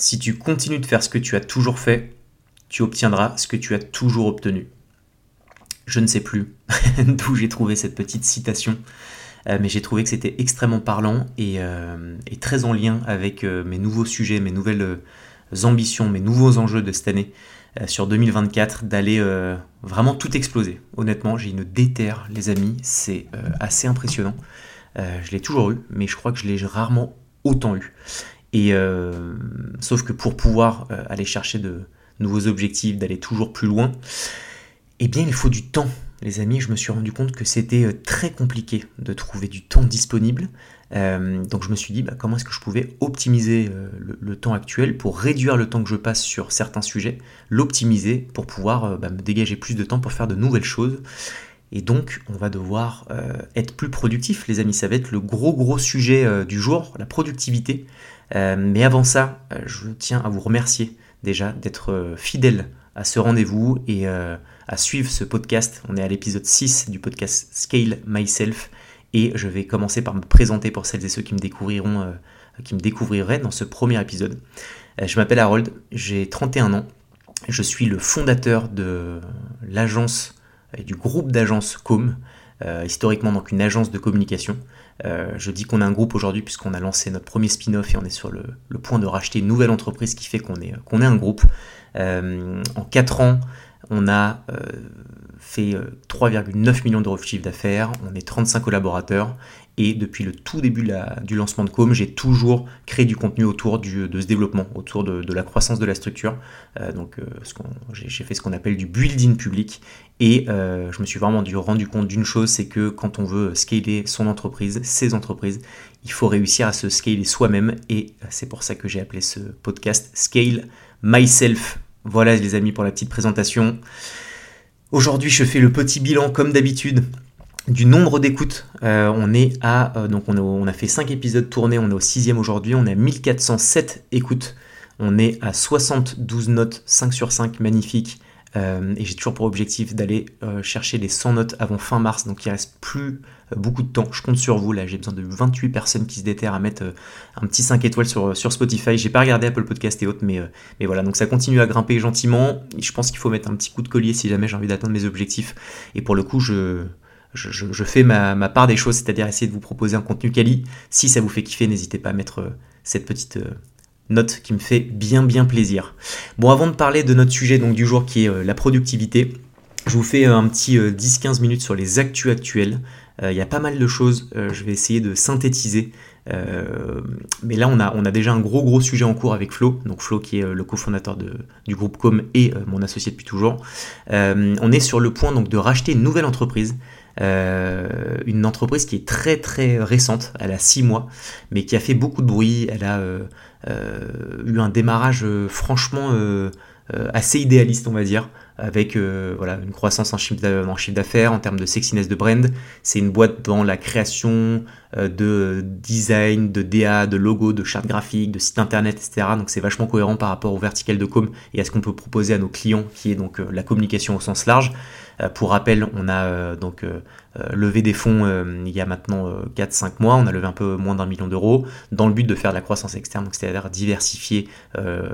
Si tu continues de faire ce que tu as toujours fait, tu obtiendras ce que tu as toujours obtenu. Je ne sais plus d'où j'ai trouvé cette petite citation, euh, mais j'ai trouvé que c'était extrêmement parlant et, euh, très en lien avec euh, mes nouveaux sujets, mes nouvelles ambitions, mes nouveaux enjeux de cette année sur 2024, d'aller vraiment tout exploser. Honnêtement, j'ai une déterre, les amis, c'est assez impressionnant. je l'ai toujours eu, mais je crois que je l'ai rarement autant eu. Et sauf que pour pouvoir aller chercher de nouveaux objectifs, d'aller toujours plus loin, eh bien il faut du temps les amis, je me suis rendu compte que c'était euh, très compliqué de trouver du temps disponible. Euh, donc je me suis dit bah, comment est-ce que je pouvais optimiser euh, le, temps actuel pour réduire le temps que je passe sur certains sujets, l'optimiser pour pouvoir bah, me dégager plus de temps pour faire de nouvelles choses. Et donc on va devoir être plus productif, les amis. Ça va être le gros gros sujet du jour, la productivité. Mais avant ça, je tiens à vous remercier déjà d'être fidèle à ce rendez-vous et à suivre ce podcast. On est à l'épisode 6 du podcast Scale Myself et je vais commencer par me présenter pour celles et ceux qui me découvriront, euh, qui me découvriraient dans ce premier épisode. Euh, je m'appelle Harold, j'ai 31 ans, je suis le fondateur de l'agence et du groupe d'agences Com, euh, historiquement donc une agence de communication. Je dis qu'on a un groupe aujourd'hui puisqu'on a lancé notre premier spin-off et on est sur le, point de racheter une nouvelle entreprise qui fait qu'on est, qu'on est un groupe. en 4 ans, on a euh, fait 3,9 euh, millions d'euros de chiffre d'affaires, on est 35 collaborateurs et depuis le tout début du lancement de Com, j'ai toujours créé du contenu autour de ce développement, autour de, la croissance de la structure. Euh, donc j'ai fait ce qu'on appelle du building public et je me suis vraiment rendu compte d'une chose, c'est que quand on veut scaler son entreprise, ses entreprises, il faut réussir à se scaler soi-même et c'est pour ça que j'ai appelé ce podcast Scale Myself voilà les amis pour la petite présentation. Aujourd'hui je fais le petit bilan comme d'habitude du nombre d'écoutes. Euh, on est à euh, donc on a, fait 5 épisodes tournés, on est au 6 aujourd'hui, on est à 1407 écoutes. On est à 72 notes, 5 sur 5, magnifique. Euh, et j'ai toujours pour objectif d'aller chercher les 100 notes avant fin mars, donc il reste plus beaucoup de temps. Je compte sur vous. Là, j'ai besoin de 28 personnes qui se déterrent à mettre un petit 5 étoiles sur, sur Spotify. J'ai pas regardé Apple Podcast et autres, mais voilà. Donc ça continue à grimper gentiment. Je pense qu'il faut mettre un petit coup de collier si jamais j'ai envie d'atteindre mes objectifs. Et pour le coup, je, je, fais ma, part des choses, c'est-à-dire essayer de vous proposer un contenu quali. Si ça vous fait kiffer, n'hésitez pas à mettre euh, cette petite note qui me fait bien bien plaisir. Bon, avant de parler de notre sujet du jour qui est la productivité, je vous fais un petit 10-15 minutes sur les actus actuels. Euh, il y a pas mal de choses, euh, je vais essayer de synthétiser. Euh, mais là, on a, on a déjà un gros gros sujet en cours avec Flo, donc Flo qui est le cofondateur du groupe Com et mon associé depuis toujours. on est sur le point donc de racheter une nouvelle entreprise. Une entreprise qui est très très récente, elle a 6 mois, mais qui a fait beaucoup de bruit, elle a eu un démarrage franchement assez idéaliste on va dire avec euh, voilà, une croissance en chiffre d'affaires, en termes de sexiness de brand. C'est une boîte dans la création euh, de design, de DA, de logo, de charte graphique, de site internet, etc. Donc c'est vachement cohérent par rapport au vertical de com et à ce qu'on peut proposer à nos clients, qui est donc euh, la communication au sens large. Pour rappel, on a donc levé des fonds il y a maintenant 4-5 mois, on a levé un peu moins d'un million d'euros dans le but de faire de la croissance externe, c'est-à-dire diversifier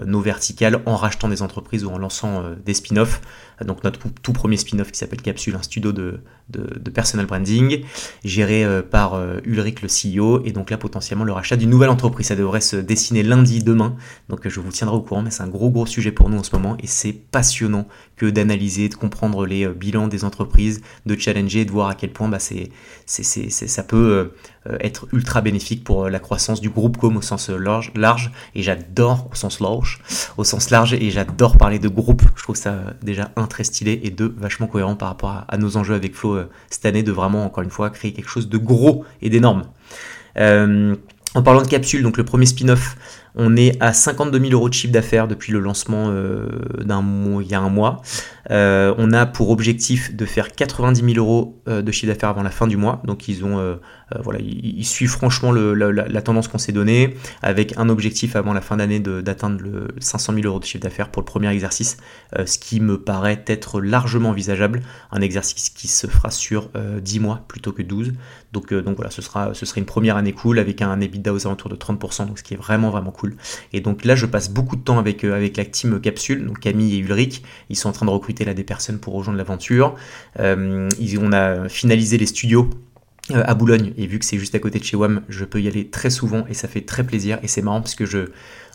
nos verticales en rachetant des entreprises ou en lançant des spin-offs donc notre tout premier spin-off qui s'appelle Capsule, un studio de, de, personal branding, géré euh, par euh, Ulrich le CEO, et donc là potentiellement le rachat d'une nouvelle entreprise. Ça devrait se dessiner lundi, demain, donc je vous tiendrai au courant, mais c'est un gros gros sujet pour nous en ce moment, et c'est passionnant que d'analyser, de comprendre les euh, bilans des entreprises, de challenger, de voir à quel point bah, c'est, c'est, ça peut être ultra bénéfique pour la croissance du groupe comme au sens large, large et j'adore au sens large, au sens large, et j'adore parler de groupe. Je trouve ça déjà un très stylé et deux vachement cohérent par rapport à, nos enjeux avec Flo euh, cette année de vraiment encore une fois créer quelque chose de gros et d'énorme. Euh, en parlant de capsule, donc le premier spin-off, on est à 52 000 euros de chiffre d'affaires depuis le lancement euh, d'un mois, il y a un mois. on a pour objectif de faire 90 000 euros de chiffre d'affaires avant la fin du mois. Donc ils ont euh, voilà, il, suit franchement la, tendance qu'on s'est donnée, avec un objectif avant la fin d'année d'atteindre le 500 000 euros de chiffre d'affaires pour le premier exercice, euh, ce qui me paraît être largement envisageable. Un exercice qui se fera sur 10 euh, mois plutôt que 12. Donc, voilà, ce sera, ce serait une première année cool avec un EBITDA aux alentours de 30%, donc ce qui est vraiment vraiment cool. Et donc là, je passe beaucoup de temps avec, avec la team Capsule, donc Camille et Ulrich. Ils sont en train de recruter là des personnes pour rejoindre l'aventure. on a finalisé les studios à Boulogne et vu que c'est juste à côté de chez WAM, je peux y aller très souvent et ça fait très plaisir et c'est marrant parce que je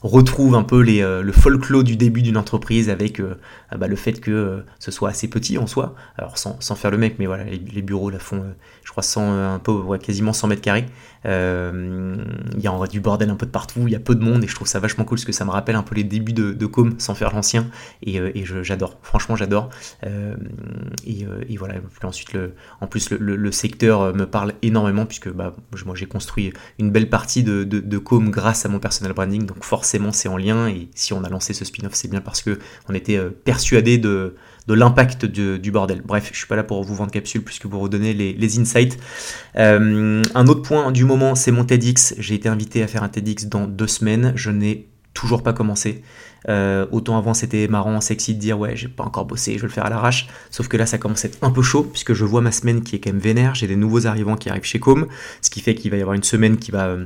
retrouve un peu euh, le folklore du début d'une entreprise avec euh, ah bah, le fait que euh, ce soit assez petit en soi, alors sans, faire le mec, mais voilà, les, bureaux la font, je crois, 100, un peu, quasiment 100 mètres carrés. Il y a du bordel un peu de partout, il y a peu de monde et je trouve ça vachement cool parce que ça me rappelle un peu les débuts de, de Com sans faire l'ancien et, et j'adore, franchement j'adore. Et, et, voilà, ensuite, en plus, le, secteur me parle énormément puisque bah, moi j'ai construit une belle partie de, de, de Com grâce à mon personal branding, donc forcément c'est en lien. Et si on a lancé ce spin-off, c'est bien parce que on était euh, persuadé de, l'impact du bordel. Bref, je suis pas là pour vous vendre capsule puisque vous redonner les, les insights. Euh, un autre point du moment, c'est mon TEDx. J'ai été invité à faire un TEDx dans deux semaines. Je n'ai toujours pas commencé. Euh, autant avant c'était marrant, sexy de dire ouais j'ai pas encore bossé, je vais le faire à l'arrache. Sauf que là ça commence à être un peu chaud puisque je vois ma semaine qui est quand même vénère. J'ai des nouveaux arrivants qui arrivent chez Com, ce qui fait qu'il va y avoir une semaine qui va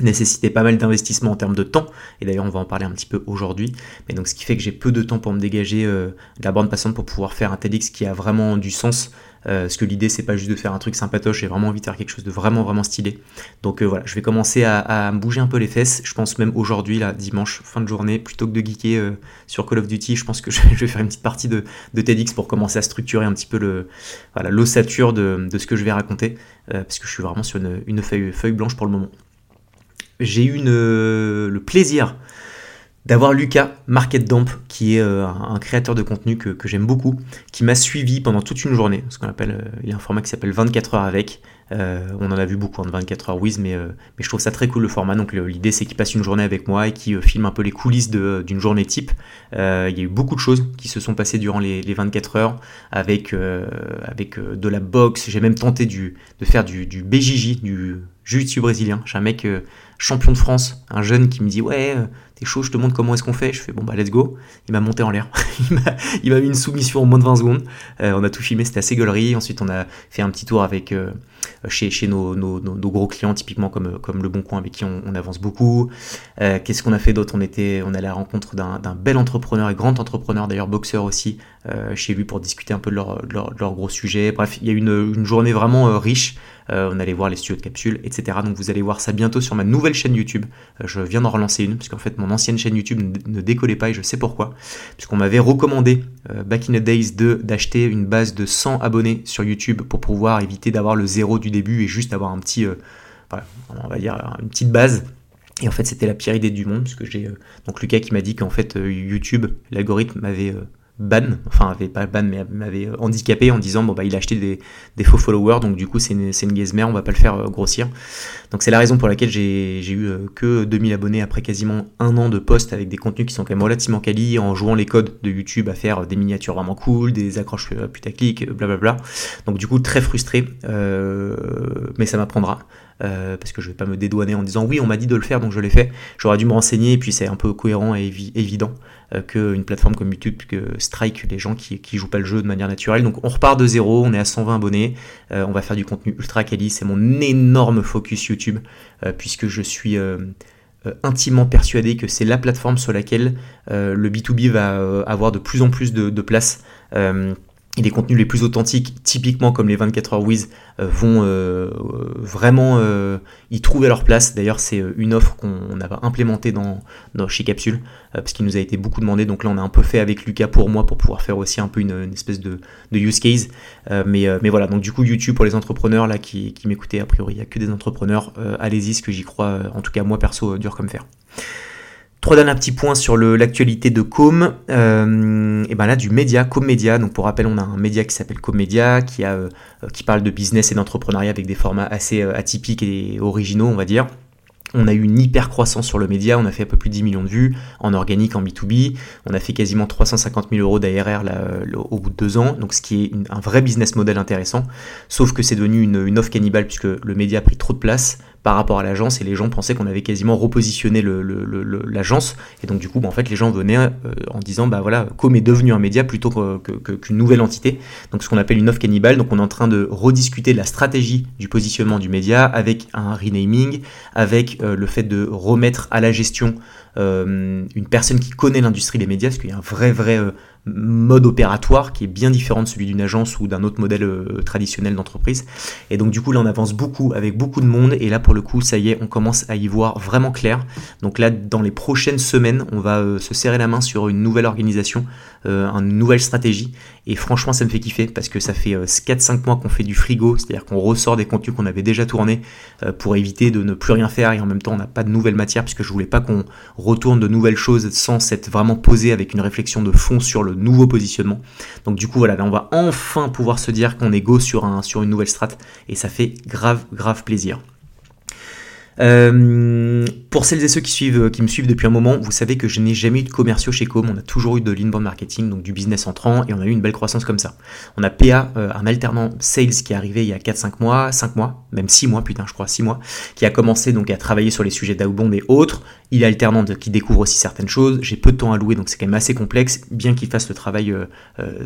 nécessitait pas mal d'investissement en termes de temps, et d'ailleurs on va en parler un petit peu aujourd'hui, mais donc ce qui fait que j'ai peu de temps pour me dégager euh, de la bande passante pour pouvoir faire un TEDx qui a vraiment du sens, euh, parce que l'idée c'est pas juste de faire un truc sympatoche, j'ai vraiment envie de faire quelque chose de vraiment vraiment stylé. Donc euh, voilà, je vais commencer à, me bouger un peu les fesses, je pense même aujourd'hui, là, dimanche, fin de journée, plutôt que de geeker sur Call of Duty, je pense que je vais faire une petite partie de, TEDx pour commencer à structurer un petit peu voilà l'ossature de, de, ce que je vais raconter, parce que je suis vraiment sur une, une feuille, feuille blanche pour le moment j'ai eu le plaisir d'avoir Lucas Market Dump, qui est euh, un créateur de contenu que, j'aime beaucoup, qui m'a suivi pendant toute une journée, ce qu'on appelle, euh, il y a un format qui s'appelle 24 heures avec. Euh, on en a vu beaucoup en 24 heures Wiz, mais, je trouve ça très cool le format. Donc l'idée c'est qu'il passe une journée avec moi et qu'il filme un peu les coulisses d'une journée type. il y a eu beaucoup de choses qui se sont passées durant les, 24 heures avec, avec de la boxe. J'ai même tenté de faire du, du BJJ, du jiu-jitsu brésilien. J'ai un mec champion de France, un jeune qui me dit ouais euh, t'es chaud, je te montre comment est-ce qu'on fait. Je fais bon bah let's go. Il m'a monté en l'air. il m'a mis une soumission en moins de 20 secondes. Euh, on a tout filmé, c'était assez gaulerie. Ensuite on a fait un petit tour avec euh, chez, chez nos, nos, gros clients typiquement comme, comme le Bon Coin avec qui on, avance beaucoup. Qu'est-ce qu'on a fait d'autre? On était on à la rencontre d'un bel entrepreneur et grand entrepreneur d'ailleurs boxeur aussi chez lui pour discuter un peu de leur, de leur, gros sujet. Bref, il y a une, une journée vraiment riche. On allait voir les studios de capsule, etc. Donc vous allez voir ça bientôt sur ma nouvelle chaîne YouTube. je viens d'en relancer une, puisqu'en fait mon ancienne chaîne YouTube ne, décollait pas et je sais pourquoi. Puisqu'on m'avait recommandé euh, back in the days d'acheter une base de 100 abonnés sur YouTube pour pouvoir éviter d'avoir le zéro du début et juste avoir un petit, euh, on va dire une petite base. Et en fait, c'était la pire idée du monde, puisque j'ai euh, donc Lucas qui m'a dit qu'en fait YouTube, l'algorithme m'avait ban, enfin avait pas ban mais m'avait handicapé en disant bon bah il a acheté des, faux followers donc du coup c'est une, une gazmère, on va pas le faire euh, grossir. Donc c'est la raison pour laquelle j'ai eu euh, que 2000 abonnés après quasiment un an de post avec des contenus qui sont quand même relativement quali en jouant les codes de YouTube à faire des miniatures vraiment cool, des accroches euh, putaclic, blablabla. Donc du coup très frustré, mais ça m'apprendra. parce que je vais pas me dédouaner en disant oui on m'a dit de le faire donc je l'ai fait. J'aurais dû me renseigner et puis c'est un peu cohérent et évident qu'une plateforme comme YouTube que strike les gens qui, qui jouent pas le jeu de manière naturelle. Donc on repart de zéro, on est à 120 abonnés, euh, on va faire du contenu ultra quali, c'est mon énorme focus YouTube, euh, puisque je suis intimement persuadé que c'est la plateforme sur laquelle le B2B va avoir de plus en plus de place et les contenus les plus authentiques, typiquement comme les 24 heures Wiz, euh, vont euh, vraiment euh, y trouver leur place. D'ailleurs, c'est une offre qu'on a implémentée dans, chez Capsule, parce qu'il nous a été beaucoup demandé. Donc là, on a un peu fait avec Lucas pour moi, pour pouvoir faire aussi un peu une, espèce de, use case. mais, voilà, donc du coup, YouTube pour les entrepreneurs là qui, qui m'écoutaient, a priori, il n'y a que des entrepreneurs. Allez-y, ce que j'y crois, en tout cas moi perso, dur comme fer. Trois derniers petits points sur l'actualité de Com. Euh, et ben là, du média, Com Média. Donc pour rappel, on a un média qui s'appelle Com Média, qui, a, euh, qui parle de business et d'entrepreneuriat avec des formats assez euh, atypiques et originaux, on va dire. On a eu une hyper croissance sur le média, on a fait un peu plus de 10 millions de vues en organique, en B2B, on a fait quasiment 350 000 euros d'ARR au bout de deux ans, donc ce qui est un vrai business model intéressant, sauf que c'est devenu une offre cannibale puisque le média a pris trop de place, par rapport à l'agence et les gens pensaient qu'on avait quasiment repositionné l'agence. Et donc du coup bah, en fait les gens venaient euh, en disant bah voilà Com est devenu un média plutôt qu'une nouvelle entité. Donc ce qu'on appelle une offre cannibale. Donc on est en train de rediscuter la stratégie du positionnement du média avec un renaming avec euh, le fait de remettre à la gestion une personne qui connaît l'industrie des médias, parce qu'il y a un vrai, vrai mode opératoire qui est bien différent de celui d'une agence ou d'un autre modèle euh, traditionnel d'entreprise. Et donc du coup là on avance beaucoup avec beaucoup de monde et là pour le coup ça y est on commence à y voir vraiment clair. Donc là dans les prochaines semaines on va euh, se serrer la main sur une nouvelle organisation, une nouvelle stratégie et franchement ça me fait kiffer parce que ça fait 4-5 mois qu'on fait du frigo, c'est-à-dire qu'on ressort des contenus qu'on avait déjà tournés pour éviter de ne plus rien faire et en même temps on n'a pas de nouvelles matières puisque je voulais pas qu'on retourne de nouvelles choses sans s'être vraiment posé avec une réflexion de fond sur le nouveau positionnement. Donc du coup voilà, là on va enfin pouvoir se dire qu'on est go sur, un, sur une nouvelle strat et ça fait grave grave plaisir. Euh, pour celles et ceux qui, suivent, qui me suivent depuis un moment, vous savez que je n'ai jamais eu de commerciaux chez Com. On a toujours eu de l'inbound marketing, donc du business entrant, et on a eu une belle croissance comme ça. On a PA, euh, un alternant sales qui est arrivé il y a 4-5 mois, 5 mois, même 6 mois, putain, je crois, 6 mois, qui a commencé donc à travailler sur les sujets d'outbound et autres. Il est alternant qui découvre aussi certaines choses. J'ai peu de temps à louer, donc c'est quand même assez complexe. Bien qu'il fasse le travail euh,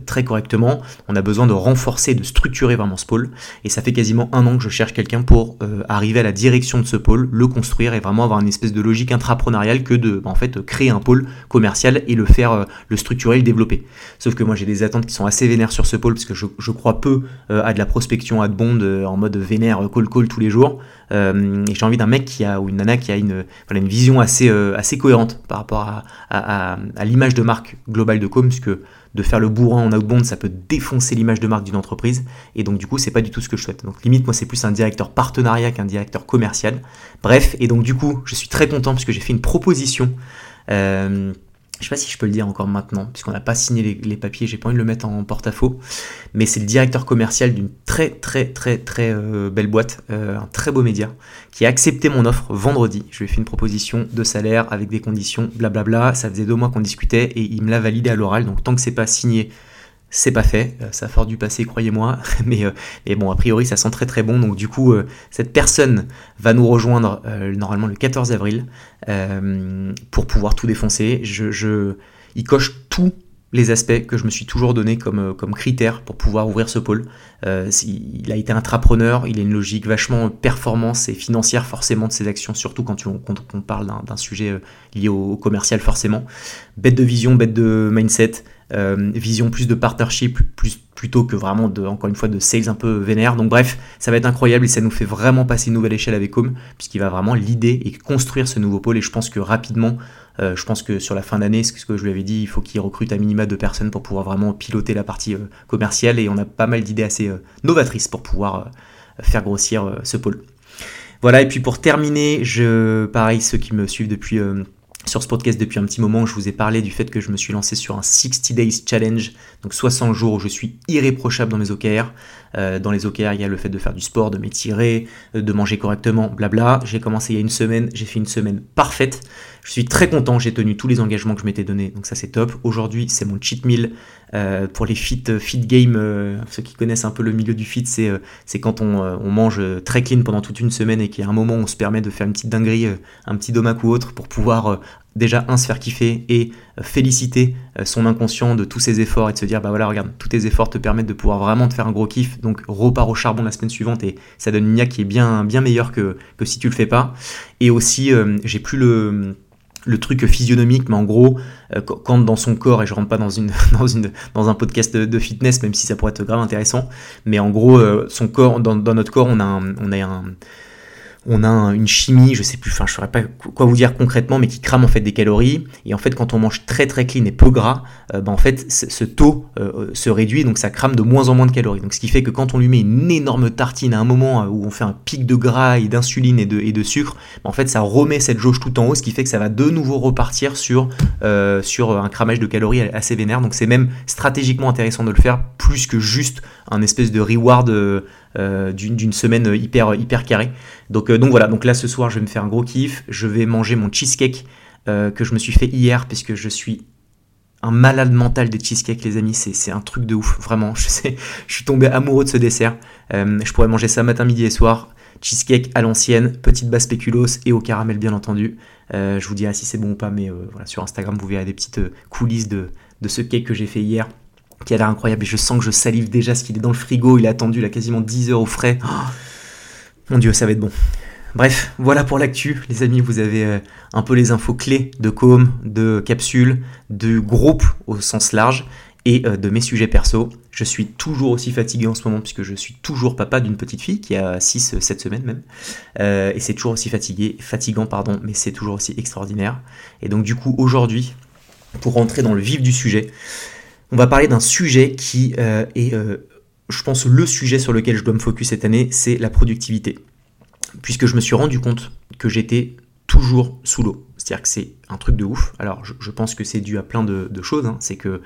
très correctement, on a besoin de renforcer, de structurer vraiment ce pôle. Et ça fait quasiment un an que je cherche quelqu'un pour arriver à la direction de ce pôle le construire et vraiment avoir une espèce de logique intrapreneuriale que de en fait créer un pôle commercial et le faire, euh, le structurer, le développer. Sauf que moi j'ai des attentes qui sont assez vénères sur ce pôle parce que je, crois peu euh, à de la prospection à de euh, en mode vénère call call tous les jours. et j'ai envie d'un mec qui a ou une nana qui a une, une vision assez, assez cohérente par rapport à, l'image de marque globale de Com, puisque de faire le bourrin en outbound, ça peut défoncer l'image de marque d'une entreprise. Et donc, du coup, c'est pas du tout ce que je souhaite. Donc, limite, moi, c'est plus un directeur partenariat qu'un directeur commercial. Bref, et donc, du coup, je suis très content puisque j'ai fait une proposition. Euh, je sais pas si je peux le dire encore maintenant, puisqu'on n'a pas signé les, papiers, j'ai pas envie de le mettre en porte-à-faux, mais c'est le directeur commercial d'une très très très très euh, belle boîte, euh, un très beau média, qui a accepté mon offre vendredi. Je lui ai fait une proposition de salaire avec des conditions, blablabla. Ça faisait deux mois qu'on discutait et il me l'a validé à l'oral, donc tant que c'est pas signé, c'est pas fait, euh, ça a fort dû passer, croyez-moi, mais, mais, bon, a priori, ça sent très très bon. Donc, du coup, cette personne va nous rejoindre normalement le 14 avril pour pouvoir tout défoncer. Je, je, il coche tous les aspects que je me suis toujours donné comme, comme critères pour pouvoir ouvrir ce pôle. il a été intrapreneur, il a une logique vachement performance et financière forcément de ses actions, surtout quand, tu, on parle d'un sujet lié au, commercial forcément. Bête de vision, bête de mindset, euh, vision plus de partnership plus, plutôt que vraiment de, encore une fois de sales un peu vénère. Donc bref, ça va être incroyable et ça nous fait vraiment passer une nouvelle échelle avec Home puisqu'il va vraiment l'idée et construire ce nouveau pôle et je pense que rapidement, euh, je pense que sur la fin d'année, ce que je lui avais dit, il faut qu'il recrute à minima deux personnes pour pouvoir vraiment piloter la partie euh, commerciale et on a pas mal d'idées assez novatrices pour pouvoir faire grossir ce pôle. Voilà, et puis pour terminer, je, pareil, ceux qui me suivent depuis sur ce podcast depuis un petit moment, je vous ai parlé du fait que je me suis lancé sur un 60 Days Challenge, donc 60 jours où je suis irréprochable dans mes OKR. Euh, dans les OKR, il y a le fait de faire du sport, de m'étirer, euh, de manger correctement, blabla. J'ai commencé il y a une semaine, j'ai fait une semaine parfaite. Je suis très content, j'ai tenu tous les engagements que je m'étais donné, donc ça c'est top. Aujourd'hui, c'est mon cheat meal euh, pour les fit, fit game. ceux qui connaissent un peu le milieu du fit, c'est quand on, on, mange très clean pendant toute une semaine et qu'il y a un moment où on se permet de faire une petite dinguerie, un petit domac ou autre pour pouvoir déjà un se faire kiffer et féliciter son inconscient de tous ses efforts et de se dire bah voilà regarde tous tes efforts te permettent de pouvoir vraiment te faire un gros kiff. Donc repars au charbon la semaine suivante et ça donne une IA qui est bien bien meilleure que, si tu le fais pas. Et aussi j'ai plus le truc physionomique, mais en gros, euh, quand dans son corps, et je rentre pas dans, une, dans, une, dans un podcast de, fitness, même si ça pourrait être grave intéressant, mais en gros, euh, son corps, dans, dans, notre corps, on a on a un, on a une chimie, je sais plus, enfin je saurais pas quoi vous dire concrètement, mais qui crame en fait des calories. Et en fait, quand on mange très très clean et peu gras, euh, bah, en fait ce taux euh, se réduit, donc ça crame de moins en moins de calories. Donc ce qui fait que quand on lui met une énorme tartine à un moment euh, où on fait un pic de gras et d'insuline et de, et de sucre, bah, en fait ça remet cette jauge tout en haut, ce qui fait que ça va de nouveau repartir sur, sur un cramage de calories assez vénère. Donc c'est même stratégiquement intéressant de le faire plus que juste un espèce de reward euh, d'une semaine hyper, hyper carrée. Donc, euh, donc voilà, donc là ce soir je vais me faire un gros kiff, je vais manger mon cheesecake euh, que je me suis fait hier puisque je suis un malade mental des cheesecakes les amis, c'est un truc de ouf, vraiment, je sais, je suis tombé amoureux de ce dessert, je pourrais manger ça matin, midi et soir, cheesecake à l'ancienne, petite base spéculoos et au caramel bien entendu, je vous dirai si c'est bon ou pas, mais voilà, sur Instagram vous verrez des petites coulisses de, de ce cake que j'ai fait hier, qui a l'air incroyable et je sens que je salive déjà ce qu'il est dans le frigo, il a attendu là quasiment 10 heures au frais. Oh, mon dieu, ça va être bon. Bref, voilà pour l'actu. Les amis, vous avez euh, un peu les infos clés de Com, de capsule, de groupe au sens large et euh, de mes sujets perso. Je suis toujours aussi fatigué en ce moment puisque je suis toujours papa d'une petite fille qui a 6-7 semaines même. et c'est toujours aussi fatigué, fatigant, pardon, mais c'est toujours aussi extraordinaire. Et donc du coup, aujourd'hui, pour rentrer dans le vif du sujet, on va parler d'un sujet qui est je pense, le sujet sur lequel je dois me focus cette année, c'est la productivité. Puisque je me suis rendu compte que j'étais toujours sous l'eau. C'est-à-dire que c'est un truc de ouf. Alors, je, pense que c'est dû à plein de, choses. Hein. C'est que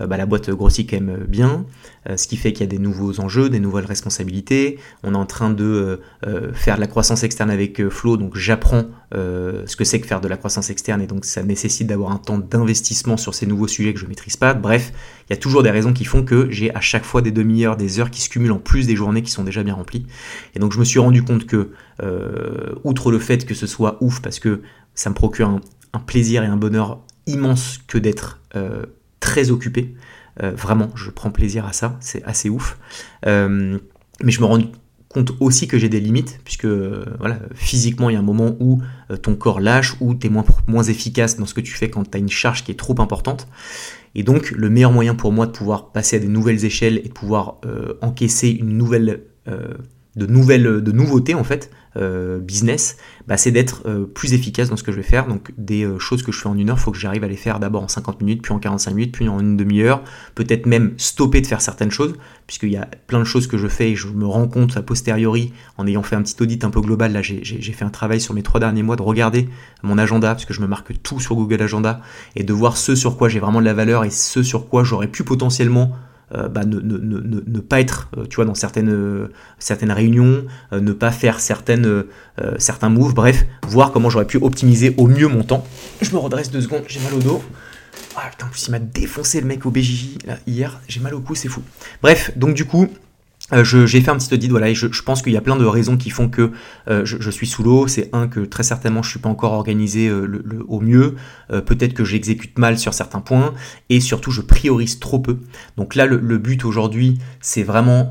euh, bah, la boîte grossit quand même bien, euh, ce qui fait qu'il y a des nouveaux enjeux, des nouvelles responsabilités. On est en train de euh, faire de la croissance externe avec Flow, donc j'apprends ce que c'est que faire de la croissance externe, et donc ça nécessite d'avoir un temps d'investissement sur ces nouveaux sujets que je ne maîtrise pas. Bref, il y a toujours des raisons qui font que j'ai à chaque fois des demi-heures, des heures qui se cumulent en plus des journées qui sont déjà bien remplies. Et donc je me suis rendu compte que, outre le fait que ce soit ouf, parce que ça me procure un, plaisir et un bonheur immense que d'être euh, très occupé. Euh, vraiment, je prends plaisir à ça, c'est assez ouf. Euh, mais je me rends compte aussi que j'ai des limites, puisque voilà, physiquement, il y a un moment où ton corps lâche, où tu es moins, moins efficace dans ce que tu fais quand tu as une charge qui est trop importante. Et donc, le meilleur moyen pour moi de pouvoir passer à des nouvelles échelles et de pouvoir encaisser une nouvelle de nouvelles, de nouveautés en fait, euh, business, bah, c'est d'être euh, plus efficace dans ce que je vais faire. Donc des euh, choses que je fais en une heure, il faut que j'arrive à les faire d'abord en 50 minutes, puis en 45 minutes, puis en une demi-heure. Peut-être même stopper de faire certaines choses, puisqu'il y a plein de choses que je fais et je me rends compte a posteriori, en ayant fait un petit audit un peu global, là j'ai fait un travail sur mes trois derniers mois de regarder mon agenda, parce que je me marque tout sur Google Agenda, et de voir ce sur quoi j'ai vraiment de la valeur et ce sur quoi j'aurais pu potentiellement bah, ne, pas être euh, tu vois, dans certaines, euh, certaines réunions, ne pas faire certaines, certains moves, bref, voir comment j'aurais pu optimiser au mieux mon temps. Je me redresse deux secondes, j'ai mal au dos. Ah putain, en plus il m'a défoncé le mec au BJJ hier, j'ai mal au cou, c'est fou. Bref, donc du coup, euh, j'ai fait un petit audit, voilà, et je, pense qu'il y a plein de raisons qui font que euh, je, suis sous l'eau. C'est un que très certainement je suis pas encore organisé euh, le, au mieux. Peut-être que j'exécute mal sur certains points, et surtout je priorise trop peu. Donc là, le but aujourd'hui, c'est vraiment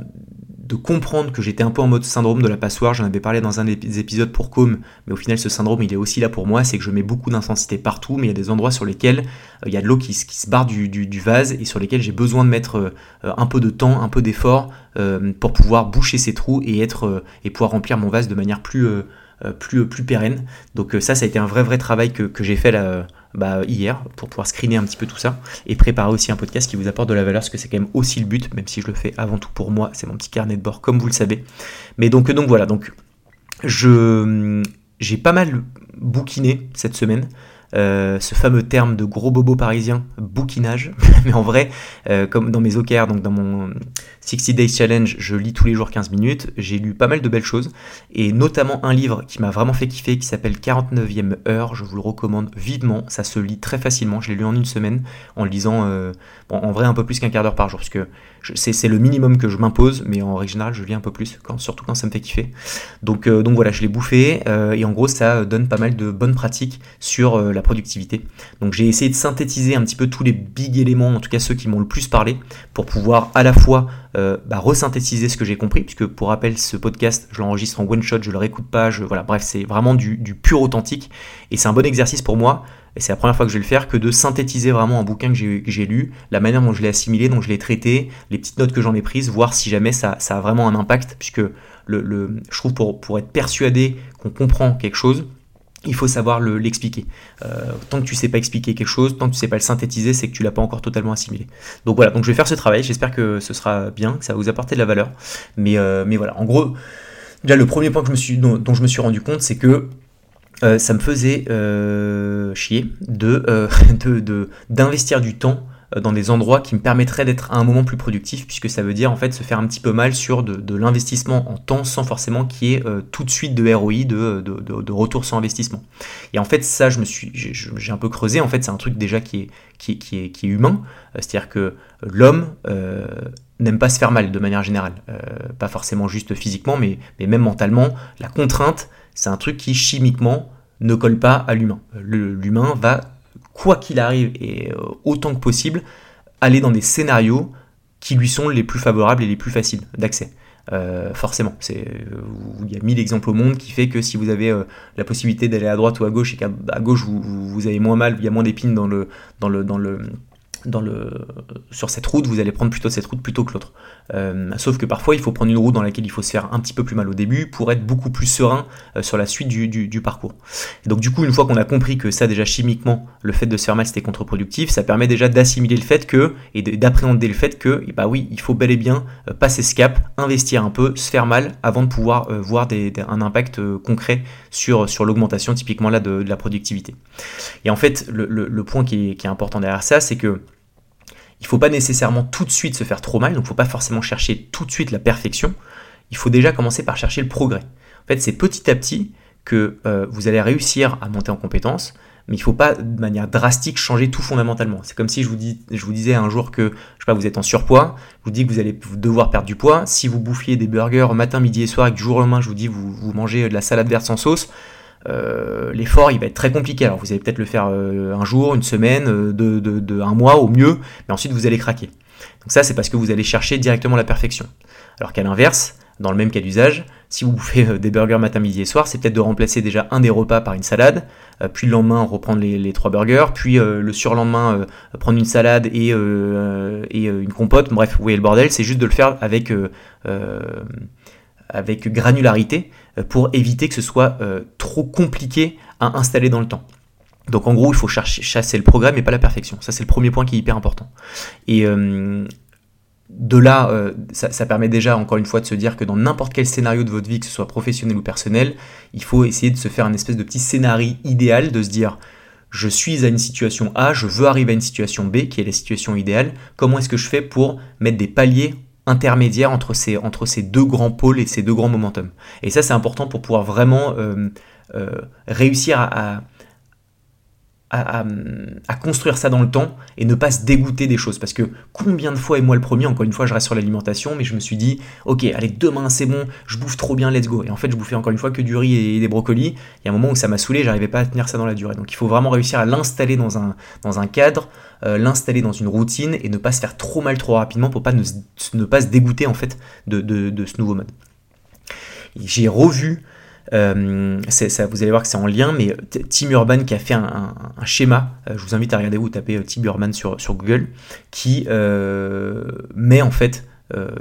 de comprendre que j'étais un peu en mode syndrome de la passoire. J'en avais parlé dans un des épisodes pour Com, mais au final, ce syndrome, il est aussi là pour moi. C'est que je mets beaucoup d'intensité partout, mais il y a des endroits sur lesquels euh, il y a de l'eau qui, se barre du, vase et sur lesquels j'ai besoin de mettre euh, un peu de temps, un peu d'effort euh, pour pouvoir boucher ces trous et, être, et pouvoir remplir mon vase de manière plus, plus, plus pérenne. Donc, ça, ça a été un vrai, vrai travail que j'ai fait là bah, hier pour pouvoir screener un petit peu tout ça et préparer aussi un podcast qui vous apporte de la valeur parce que c'est quand même aussi le but, même si je le fais avant tout pour moi, c'est mon petit carnet de bord comme vous le savez. Mais donc, donc voilà, donc je j'ai pas mal bouquiné cette semaine. Euh, ce fameux terme de gros bobo parisien, bouquinage. Mais en vrai, euh, comme dans mes OKR, donc dans mon 60 Days Challenge, je lis tous les jours 15 minutes. J'ai lu pas mal de belles choses, et notamment un livre qui m'a vraiment fait kiffer, qui s'appelle 49e heure. Je vous le recommande vivement. Ça se lit très facilement. Je l'ai lu en une semaine, en lisant euh, en vrai un peu plus qu'un quart d'heure par jour, parce que c'est le minimum que je m'impose, mais en règle générale, je lis un peu plus, quand, surtout quand ça me fait kiffer. Donc, donc voilà, je l'ai bouffé, et en gros, ça donne pas mal de bonnes pratiques sur la productivité. Donc j'ai essayé de synthétiser un petit peu tous les big éléments, en tout cas ceux qui m'ont le plus parlé, pour pouvoir à la fois euh, bah, resynthétiser ce que j'ai compris, puisque pour rappel, ce podcast, je l'enregistre en one shot, je le réécoute pas, je, voilà, bref, c'est vraiment du, pur authentique, et c'est un bon exercice pour moi, et c'est la première fois que je vais le faire, que de synthétiser vraiment un bouquin que j'ai lu, la manière dont je l'ai assimilé, dont je l'ai traité, les petites notes que j'en ai prises, voir si jamais ça, a vraiment un impact, puisque le, le, je trouve pour, pour être persuadé qu'on comprend quelque chose, il faut savoir l'expliquer. Euh, tant que tu sais pas expliquer quelque chose, tant que tu sais pas le synthétiser, c'est que tu l'as pas encore totalement assimilé. Donc voilà, donc je vais faire ce travail, j'espère que ce sera bien, que ça va vous apporter de la valeur. Mais, euh, voilà, en gros, déjà le premier point dont, je me suis rendu compte, c'est que euh, ça me faisait chier d'investir du temps dans des endroits qui me permettraient d'être à un moment plus productif, puisque ça veut dire en fait se faire un petit peu mal sur de, l'investissement en temps sans forcément qu'il y ait euh, tout de suite de ROI, de, de, retour sur investissement. Et en fait, ça, je me suis, j'ai un peu creusé. En fait, c'est un truc déjà qui est, qui est, qui est humain, euh, c'est-à-dire que l'homme n'aime pas se faire mal de manière générale, pas forcément juste physiquement, mais, mais même mentalement. La contrainte, c'est un truc qui chimiquement ne colle pas à l'humain. L'humain va quoi qu'il arrive et euh, autant que possible, aller dans des scénarios qui lui sont les plus favorables et les plus faciles d'accès. forcément. il y a mille exemples au monde qui fait que si vous avez la possibilité d'aller à droite ou à gauche et qu'à gauche vous, avez moins mal, il y a moins d'épines dans le, dans le, dans le, sur cette route, vous allez prendre plutôt cette route plutôt que l'autre. Euh, sauf que parfois, il faut prendre une route dans laquelle il faut se faire un petit peu plus mal au début pour être beaucoup plus serein euh, sur la suite du, parcours. donc du coup, une fois qu'on a compris que ça déjà chimiquement, le fait de se faire mal c'était contre-productif, ça permet déjà d'assimiler le fait que et d'appréhender le fait que, bah oui, il faut bel et bien euh, passer ce cap, investir un peu, se faire mal avant de pouvoir voir un impact concret sur, sur l'augmentation typiquement là de, la productivité. Et en fait, le, point qui est, qui est important derrière ça, c'est que il ne faut pas nécessairement tout de suite se faire trop mal, donc il ne faut pas forcément chercher tout de suite la perfection, il faut déjà commencer par chercher le progrès. En fait, c'est petit à petit que euh, vous allez réussir à monter en compétence, mais il ne faut pas de manière drastique changer tout fondamentalement. C'est comme si je vous, disais un jour que je sais pas, vous êtes en surpoids, je vous dis que vous allez devoir perdre du poids. Si vous bouffiez des burgers matin, midi et soir et que du jour au lendemain je vous dis vous, vous mangez de la salade verte sans sauce, euh, l'effort il va être très compliqué. Alors vous allez peut-être le faire euh, un jour, une semaine, euh, de, un mois au mieux, mais ensuite vous allez craquer. Donc ça c'est parce que vous allez chercher directement la perfection. Alors qu'à l'inverse, dans le même cas d'usage, si vous bouffez des burgers matin, midi et soir, c'est peut-être de remplacer déjà un des repas par une salade, puis le lendemain reprendre les, trois burgers, puis le surlendemain prendre une salade et, une compote. Bref, vous voyez le bordel, c'est juste de le faire avec, avec granularité pour éviter que ce soit euh, trop compliqué à installer dans le temps. Donc en gros, il faut chercher, chasser le progrès, mais pas la perfection. Ça, c'est le premier point qui est hyper important. Et euh, de là, ça, permet déjà, encore une fois, de se dire que dans n'importe quel scénario de votre vie, que ce soit professionnel ou personnel, il faut essayer de se faire un espèce de petit scénario idéal, de se dire, je suis à une situation A, je veux arriver à une situation B, qui est la situation idéale, comment est-ce que je fais pour mettre des paliers intermédiaire entre ces, entre deux grands pôles et ces deux grands momentum. Et ça, c'est important pour pouvoir vraiment euh, euh, réussir à, à, construire ça dans le temps et ne pas se dégoûter des choses. Parce que combien de fois, et moi le premier, encore une fois, je reste sur l'alimentation, mais je me suis dit, ok, allez, demain c'est bon, je bouffe trop bien, let's go. Et en fait, je bouffais encore une fois que du riz et des brocolis. Il y a un moment où ça m'a saoulé, j'arrivais pas à tenir ça dans la durée. Donc il faut vraiment réussir à l'installer dans un, dans un cadre, euh, l'installer dans une routine et ne pas se faire trop mal trop rapidement pour pas ne, pas se dégoûter en fait de, ce nouveau mode. J'ai revu euh, ça, vous allez voir que c'est en lien, mais Tim Urban qui a fait un, schéma, euh, je vous invite à regarder, vous tapez euh, Tim Urban sur, sur Google, qui met en fait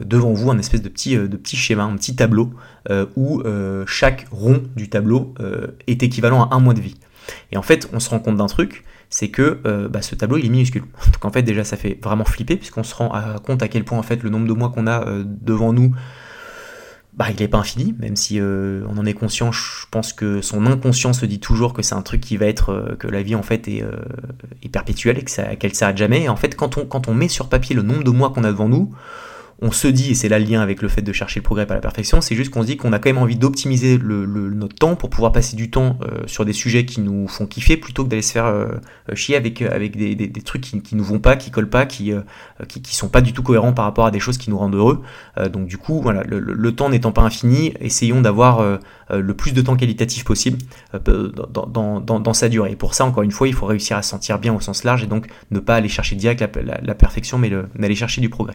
devant vous un espèce de petit, de petit schéma, un petit tableau, où chaque rond du tableau est équivalent à un mois de vie. Et en fait, on se rend compte d'un truc, c'est que bah, ce tableau il est minuscule. Donc en fait déjà ça fait vraiment flipper puisqu'on se rend compte à quel point en fait le nombre de mois qu'on a devant nous bah, il n'est pas infini, même si euh, on en est conscient, je pense que son inconscient se dit toujours que c'est un truc qui va être, euh, que la vie en fait est, euh, perpétuelle et qu'elle ne s'arrête jamais. En fait, quand on met sur papier le nombre de mois qu'on a devant nous, on se dit, et c'est là le lien avec le fait de chercher le progrès par la perfection, c'est juste qu'on se dit qu'on a quand même envie d'optimiser le, notre temps pour pouvoir passer du temps euh, sur des sujets qui nous font kiffer plutôt que d'aller se faire euh, chier avec, euh, avec des, des, trucs qui, qui nous vont pas, qui collent pas, qui, qui, qui, sont pas du tout cohérents par rapport à des choses qui nous rendent heureux. donc du coup, voilà, le, le temps n'étant pas infini, essayons d'avoir le plus de temps qualitatif possible dans, dans, dans, dans, sa durée. Et pour ça, encore une fois, il faut réussir à se sentir bien au sens large et donc ne pas aller chercher direct la, la, la perfection, mais, le, mais aller chercher du progrès.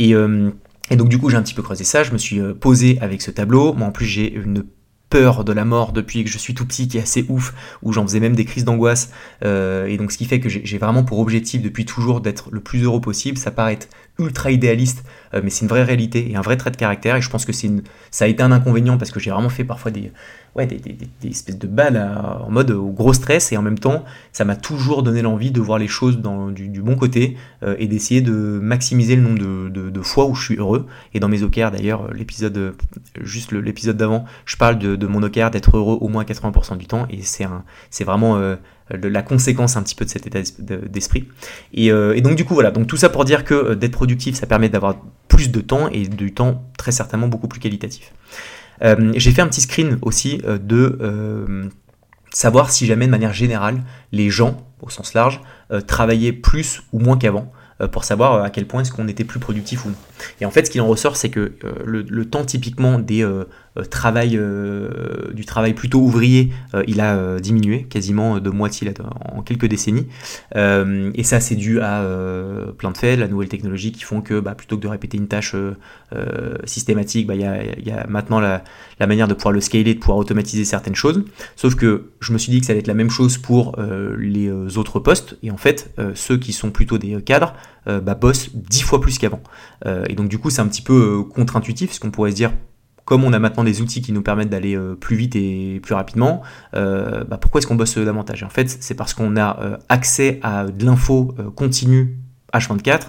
Euh, et, donc du coup j'ai un petit peu creusé ça, je me suis euh, posé avec ce tableau. Moi en plus j'ai une peur de la mort depuis que je suis tout petit qui est assez ouf, où j'en faisais même des crises d'angoisse. Euh, et donc ce qui fait que j'ai vraiment pour objectif depuis toujours d'être le plus heureux possible. Ça paraît être ultra idéaliste, mais c'est une vraie réalité et un vrai trait de caractère. Et je pense que ça a été un inconvénient parce que j'ai vraiment fait parfois des, ouais, des, des, des, espèces de balles en mode au gros stress et en même temps ça m'a toujours donné l'envie de voir les choses dans, du, bon côté euh, et d'essayer de maximiser le nombre de, de, fois où je suis heureux et dans mes OKR d'ailleurs l'épisode juste l'épisode d'avant je parle de, mon OKR d'être heureux au moins 80% du temps et c'est c'est vraiment euh, la conséquence un petit peu de cet état d'esprit. Et, euh, et, donc du coup voilà, donc tout ça pour dire que d'être productif, ça permet d'avoir plus de temps et du temps très certainement beaucoup plus qualitatif. Euh, j'ai fait un petit screen aussi euh, de euh, savoir si jamais de manière générale les gens, au sens large, travaillaient plus ou moins qu'avant pour savoir à quel point est-ce qu'on était plus productif ou non. Et en fait, ce qu'il en ressort, c'est que le, temps typiquement des travail, du travail plutôt ouvrier, il a diminué quasiment de moitié en quelques décennies. et ça, c'est dû à plein de faits, la nouvelle technologie qui font que bah, plutôt que de répéter une tâche systématique, bah, il y, a, maintenant la, manière de pouvoir le scaler, de pouvoir automatiser certaines choses. Sauf que je me suis dit que ça allait être la même chose pour les autres postes. Et en fait, ceux qui sont plutôt des cadres, euh, bah, bosse dix fois plus qu'avant. Euh, et donc du coup c'est un petit peu euh, contre-intuitif, parce qu'on pourrait se dire comme on a maintenant des outils qui nous permettent d'aller plus vite et plus rapidement, bah, pourquoi est-ce qu'on bosse davantage? En fait, c'est parce qu'on a accès à de l'info continue H24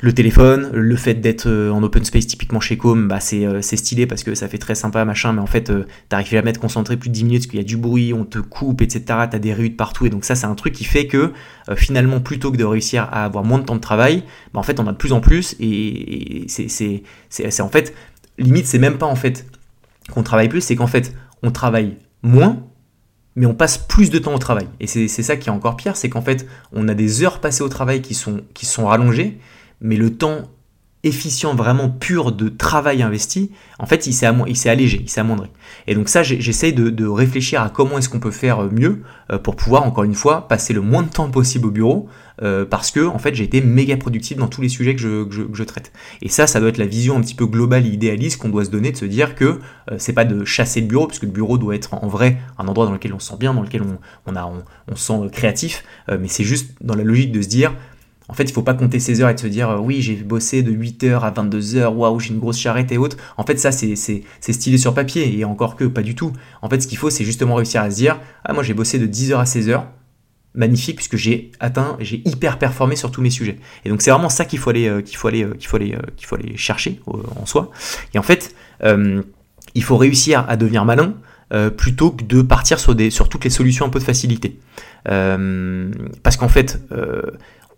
le téléphone, le fait d'être euh, en open space typiquement chez Com, bah euh, c'est stylé parce que ça fait très sympa machin, mais en fait euh, t'arrives jamais à te concentrer plus de 10 minutes parce qu'il y a du bruit, on te coupe, etc. T'as des rues partout et donc ça c'est un truc qui fait que finalement plutôt que de réussir à avoir moins de temps de travail, bah, en fait on a de plus en plus et, c'est en fait limite c'est même pas en fait qu'on travaille plus, c'est qu'en fait on travaille moins mais on passe plus de temps au travail. Et c'est ça qui est encore pire, c'est qu'en fait, on a des heures passées au travail qui sont, qui sont rallongées, mais le temps efficient, vraiment pur de travail investi, en fait, il s'est allégé, il s'est amoindri. Et donc ça, j'essaye de, réfléchir à comment est-ce qu'on peut faire mieux euh, pour pouvoir, encore une fois, passer le moins de temps possible au bureau, euh, parce que, en fait, j'ai été méga productif dans tous les sujets que je, traite. Et ça, ça doit être la vision un petit peu globale et idéaliste qu'on doit se donner, de se dire que euh, c'est pas de chasser le bureau, parce que le bureau doit être en vrai un endroit dans lequel on se sent bien, dans lequel on, se sent créatif, mais c'est juste dans la logique de se dire, en fait, il faut pas compter ses heures et se dire euh, oui, j'ai bossé de 8h à 22h, waouh, j'ai une grosse charrette et autres. En fait, ça, c'est stylé sur papier et encore que pas du tout. En fait, ce qu'il faut, c'est justement réussir à se dire ah, moi, j'ai bossé de 10h à 16h. Magnifique, puisque j'ai atteint, j'ai hyper performé sur tous mes sujets. Et donc, c'est vraiment ça qu'il faut aller, euh, qu'il faut aller, euh, qu'il faut aller, chercher en soi. Et en fait, il faut réussir à devenir malin. plutôt que de partir sur, sur toutes les solutions un peu de facilité. parce qu'en fait,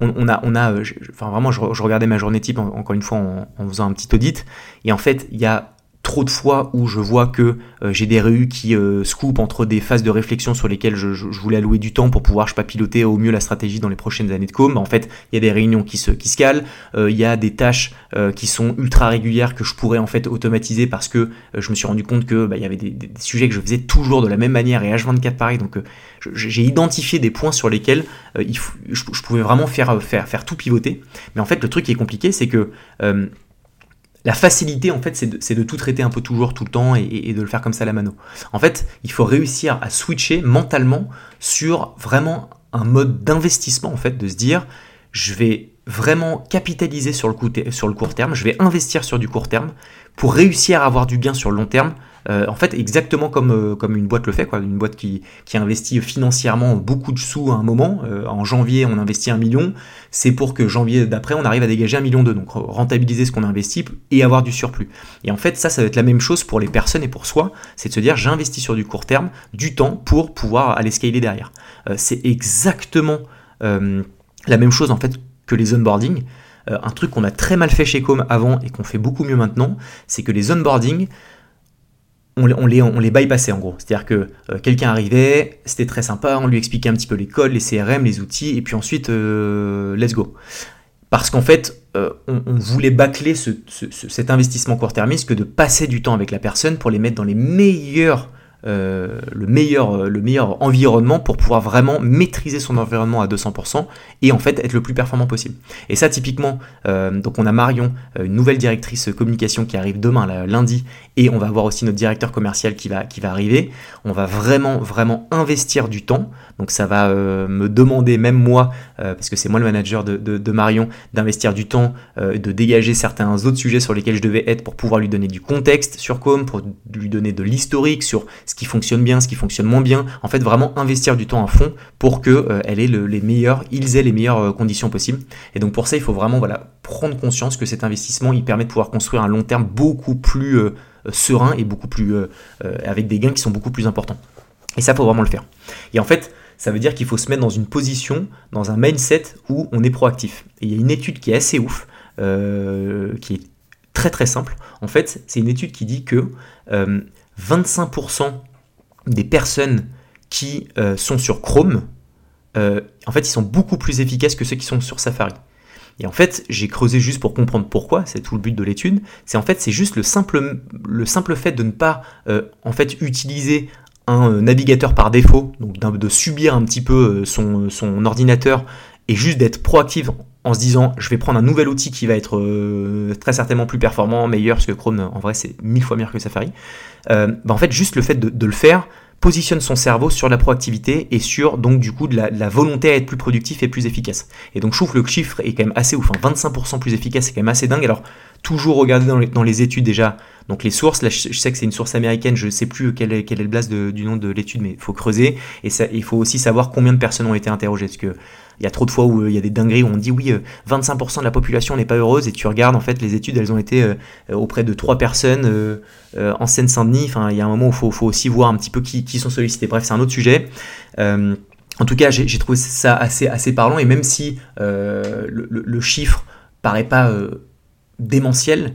on, a, on a, euh, enfin vraiment, je, regardais ma journée type encore une fois en, en, faisant un petit audit, et en fait, il y a trop de fois où je vois que euh, j'ai des rues qui euh, entre des phases de réflexion sur lesquelles je, voulais allouer du temps pour pouvoir pas piloter au mieux la stratégie dans les prochaines années de com. En fait, il y a des réunions qui se, qui calent, il y a des tâches qui sont ultra régulières que je pourrais en fait automatiser parce que je me suis rendu compte que bah, y avait des, sujets que je faisais toujours de la même manière et H24 pareil. Donc j'ai identifié des points sur lesquels euh, je, pouvais vraiment faire, faire, tout pivoter. Mais en fait, le truc qui est compliqué, c'est que euh, la facilité, en fait, c'est de, tout traiter un peu toujours, tout le temps, et, de le faire comme ça à la mano. En fait, il faut réussir à switcher mentalement sur vraiment un mode d'investissement, en fait, de se dire, je vais vraiment capitaliser sur le, sur le court terme, je vais investir sur du court terme pour réussir à avoir du gain sur le long terme euh, en fait, exactement comme, euh, comme une boîte le fait, quoi, une boîte qui, investit financièrement beaucoup de sous à un moment. Euh, en janvier, on investit un million, c'est pour que janvier d'après, on arrive à dégager un million d'eux, donc rentabiliser ce qu'on investit et avoir du surplus. Et en fait, ça, ça va être la même chose pour les personnes et pour soi, c'est de se dire j'investis sur du court terme, du temps pour pouvoir aller scaler derrière. c'est exactement la même chose en fait que les onboarding. un truc qu'on a très mal fait chez Com avant et qu'on fait beaucoup mieux maintenant, c'est que les onboarding, on, les, on les bypassait en gros. C'est-à-dire que euh, quelqu'un arrivait, c'était très sympa, on lui expliquait un petit peu les codes, les CRM, les outils, et puis ensuite, euh, let's go. Parce qu'en fait, euh, on, voulait bâcler cet investissement court-termiste que de passer du temps avec la personne pour les mettre dans les meilleurs euh, le, meilleur, euh, le meilleur environnement pour pouvoir vraiment maîtriser son environnement à 200% et en fait être le plus performant possible. Et ça typiquement, euh, donc on a Marion, une nouvelle directrice communication qui arrive demain, lundi, et on va avoir aussi notre directeur commercial qui va, qui va arriver. On va vraiment, vraiment investir du temps. Donc ça va me demander, même moi, parce que c'est moi le manager de, Marion, d'investir du temps, de dégager certains autres sujets sur lesquels je devais être pour pouvoir lui donner du contexte sur Com, pour lui donner de l'historique sur ce qui fonctionne bien, ce qui fonctionne moins bien. En fait, vraiment investir du temps à fond pour que euh, ait les meilleurs, ils aient les meilleures euh, conditions possibles. Et donc pour ça, il faut vraiment voilà prendre conscience que cet investissement, il permet de pouvoir construire un long terme beaucoup plus euh, serein et beaucoup plus avec des gains qui sont beaucoup plus importants. Et ça, faut vraiment le faire. Et en fait, ça veut dire qu'il faut se mettre dans une position, dans un mindset où on est proactif. Il y a une étude qui est assez ouf, qui est très très simple. En fait, c'est une étude qui dit que 25% des personnes qui euh, sont sur Chrome, euh, en fait, ils sont beaucoup plus efficaces que ceux qui sont sur Safari. Et en fait, j'ai creusé juste pour comprendre pourquoi, c'est tout le but de l'étude. C'est en fait, c'est juste le simple, le simple fait de ne pas euh, en fait utiliser un euh, navigateur par défaut, donc de subir un petit peu son, son ordinateur et juste d'être proactif en se disant je vais prendre un nouvel outil qui va être très certainement plus performant, meilleur, parce que Chrome en vrai c'est mille fois meilleur que Safari. bah en fait juste le fait de, le faire, positionne son cerveau sur la proactivité et sur donc du coup de la, volonté à être plus productif et plus efficace. Et donc je trouve que le chiffre est quand même assez ouf, 25% plus efficace, c'est quand même assez dingue. Alors toujours regarder dans les, études déjà, donc les sources, là je, sais que c'est une source américaine, je ne sais plus quel est, le blast du nom de l'étude, mais il faut creuser, et il faut aussi savoir combien de personnes ont été interrogées, parce que il y a trop de fois où euh, il y a des dingueries où on dit oui, 25% euh, de la population n'est pas heureuse et tu regardes en fait les études, elles ont été euh, auprès de trois personnes en Seine-Saint-Denis. Enfin, il y a un moment où il faut, aussi voir un petit peu qui, sont sollicités. Bref, c'est un autre sujet. en tout cas, j'ai trouvé ça assez, assez parlant et même si le, le, chiffre paraît pas démentiel,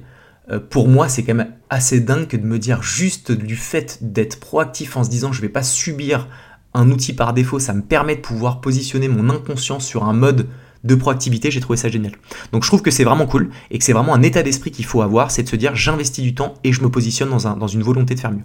pour moi, c'est quand même assez dingue que de me dire juste du fait d'être proactif en se disant je vais pas subir un outil par défaut, ça me permet de pouvoir positionner mon inconscient sur un mode de proactivité, j'ai trouvé ça génial. Donc je trouve que c'est vraiment cool et que c'est vraiment un état d'esprit qu'il faut avoir, c'est de se dire j'investis du temps et je me positionne dans, dans une volonté de faire mieux.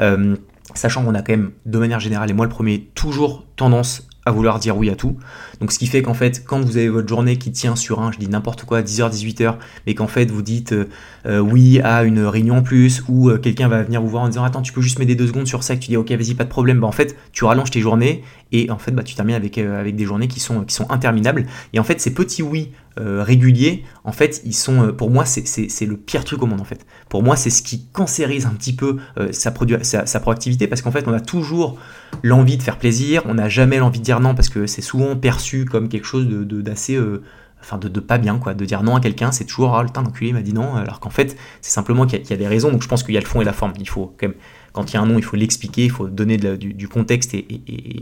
Euh, sachant qu'on a quand même, de manière générale, et moi le premier, toujours tendance à vouloir dire oui à tout. Donc ce qui fait qu'en fait, quand vous avez votre journée qui tient sur un, je dis n'importe quoi, 10h, 18h, mais qu'en fait vous dites euh, euh, oui à une réunion en plus, ou euh, quelqu'un va venir vous voir en disant attends, tu peux juste m'aider deux secondes sur ça, que tu dis ok, vas-y, pas de problème, bah en fait, tu rallonges tes journées, et en fait, bah, tu termines avec, avec des journées qui sont, qui sont interminables. Et en fait, ces petits oui réguliers, en fait, ils sont, pour moi, c'est le pire truc au monde, en fait. Pour moi, c'est ce qui cancérise un petit peu sa, sa, sa proactivité, parce qu'en fait, on a toujours l'envie de faire plaisir, on n'a jamais l'envie de dire non parce que c'est souvent perçu comme quelque chose d'assez. De, euh, enfin, de, pas bien, quoi. De dire non à quelqu'un, c'est toujours ah, le temps d'enculé m'a dit non, alors qu'en fait, c'est simplement qu'il y, y, a des raisons. Donc je pense qu'il y a le fond et la forme. Il faut quand même quand il y a un nom, il faut l'expliquer, il faut donner du, contexte et,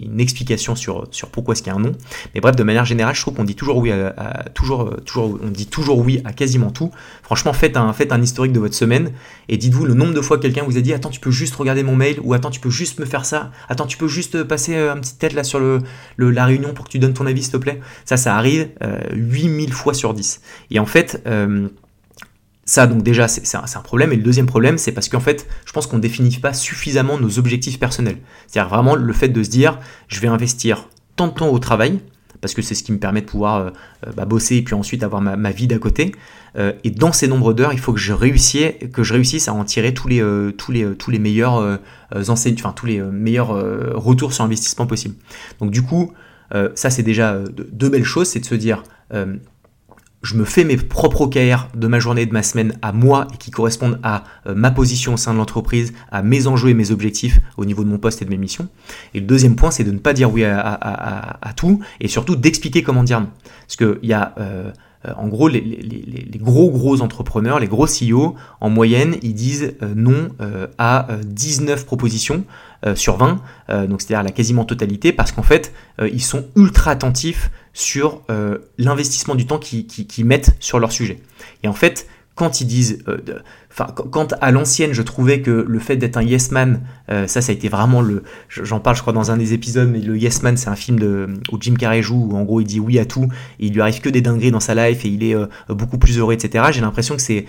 une explication sur, pourquoi est-ce qu'il y a un nom. Mais bref, de manière générale, je trouve qu'on dit toujours oui à, toujours, on dit toujours oui à quasiment tout. Franchement, faites un, historique de votre semaine et dites-vous le nombre de fois quelqu'un vous a dit attends, tu peux juste regarder mon mail ou attends, tu peux juste me faire ça, attends, tu peux juste passer euh, un petit tête là sur la réunion pour que tu donnes ton avis, s'il te plaît. Ça, ça arrive 8000 euh, fois sur 10. Et en fait, euh, ça, donc déjà, c'est un, problème. Et le deuxième problème, c'est parce qu'en fait, je pense qu'on ne définit pas suffisamment nos objectifs personnels. C'est-à-dire vraiment le fait de se dire, je vais investir tant de temps au travail, parce que c'est ce qui me permet de pouvoir euh, euh, bah, bosser et puis ensuite avoir ma, vie d'à côté. Euh, et dans ces nombres d'heures, il faut que je, réussisse, que je réussisse à en tirer tous les, tous les, tous les meilleurs enseignes, enfin tous les meilleurs retours sur investissement possibles. Donc du coup, ça c'est déjà deux belles choses, c'est de se dire je me fais mes propres OKR de ma journée, de ma semaine à moi et qui correspondent à euh, ma position au sein de l'entreprise, à mes enjeux et mes objectifs au niveau de mon poste et de mes missions. Et le deuxième point, c'est de ne pas dire oui à, tout et surtout d'expliquer comment dire non. Parce qu'il y a... Euh, euh, en gros, les, gros gros entrepreneurs, les gros CEO, en moyenne, ils disent non à 19 propositions sur 20, donc c'est-à-dire la quasiment totalité, parce qu'en fait, ils sont ultra attentifs sur euh, l'investissement du temps qu'ils mettent sur leur sujet. Et en fait, quand ils disent, euh, enfin, quand à l'ancienne, je trouvais que le fait d'être un yes man, euh, ça, ça a été vraiment le, j'en parle, je crois, dans un des épisodes, mais le yes man, c'est un film de, où Jim Carrey joue, où en gros, il dit oui à tout, et il lui arrive que des dingueries dans sa life, et il est beaucoup plus heureux, etc. J'ai l'impression que c'est,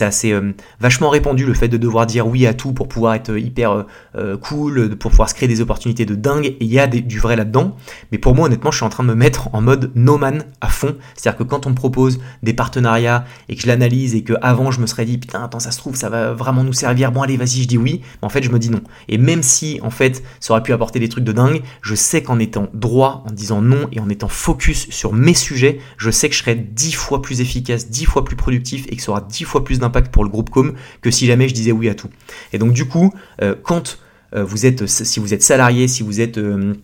assez vachement répandu le fait de devoir dire oui à tout pour pouvoir être hyper cool, pour pouvoir se créer des opportunités de dingue, et il y a du vrai là-dedans. Mais pour moi, honnêtement, je suis en train de me mettre en mode no man à fond. C'est-à-dire que quand on me propose des partenariats et que je l'analyse et que avant je me serais dit putain attends ça se trouve ça va vraiment nous servir bon allez vas-y je dis oui mais en fait je me dis non et même si en fait ça aurait pu apporter des trucs de dingue je sais qu'en étant droit en disant non et en étant focus sur mes sujets je sais que je serais dix fois plus efficace dix fois plus productif et que ça aura dix fois plus d'impact pour le groupe com que si jamais je disais oui à tout. Et donc du coup euh, quand euh, vous êtes si vous êtes salarié si vous êtes euh,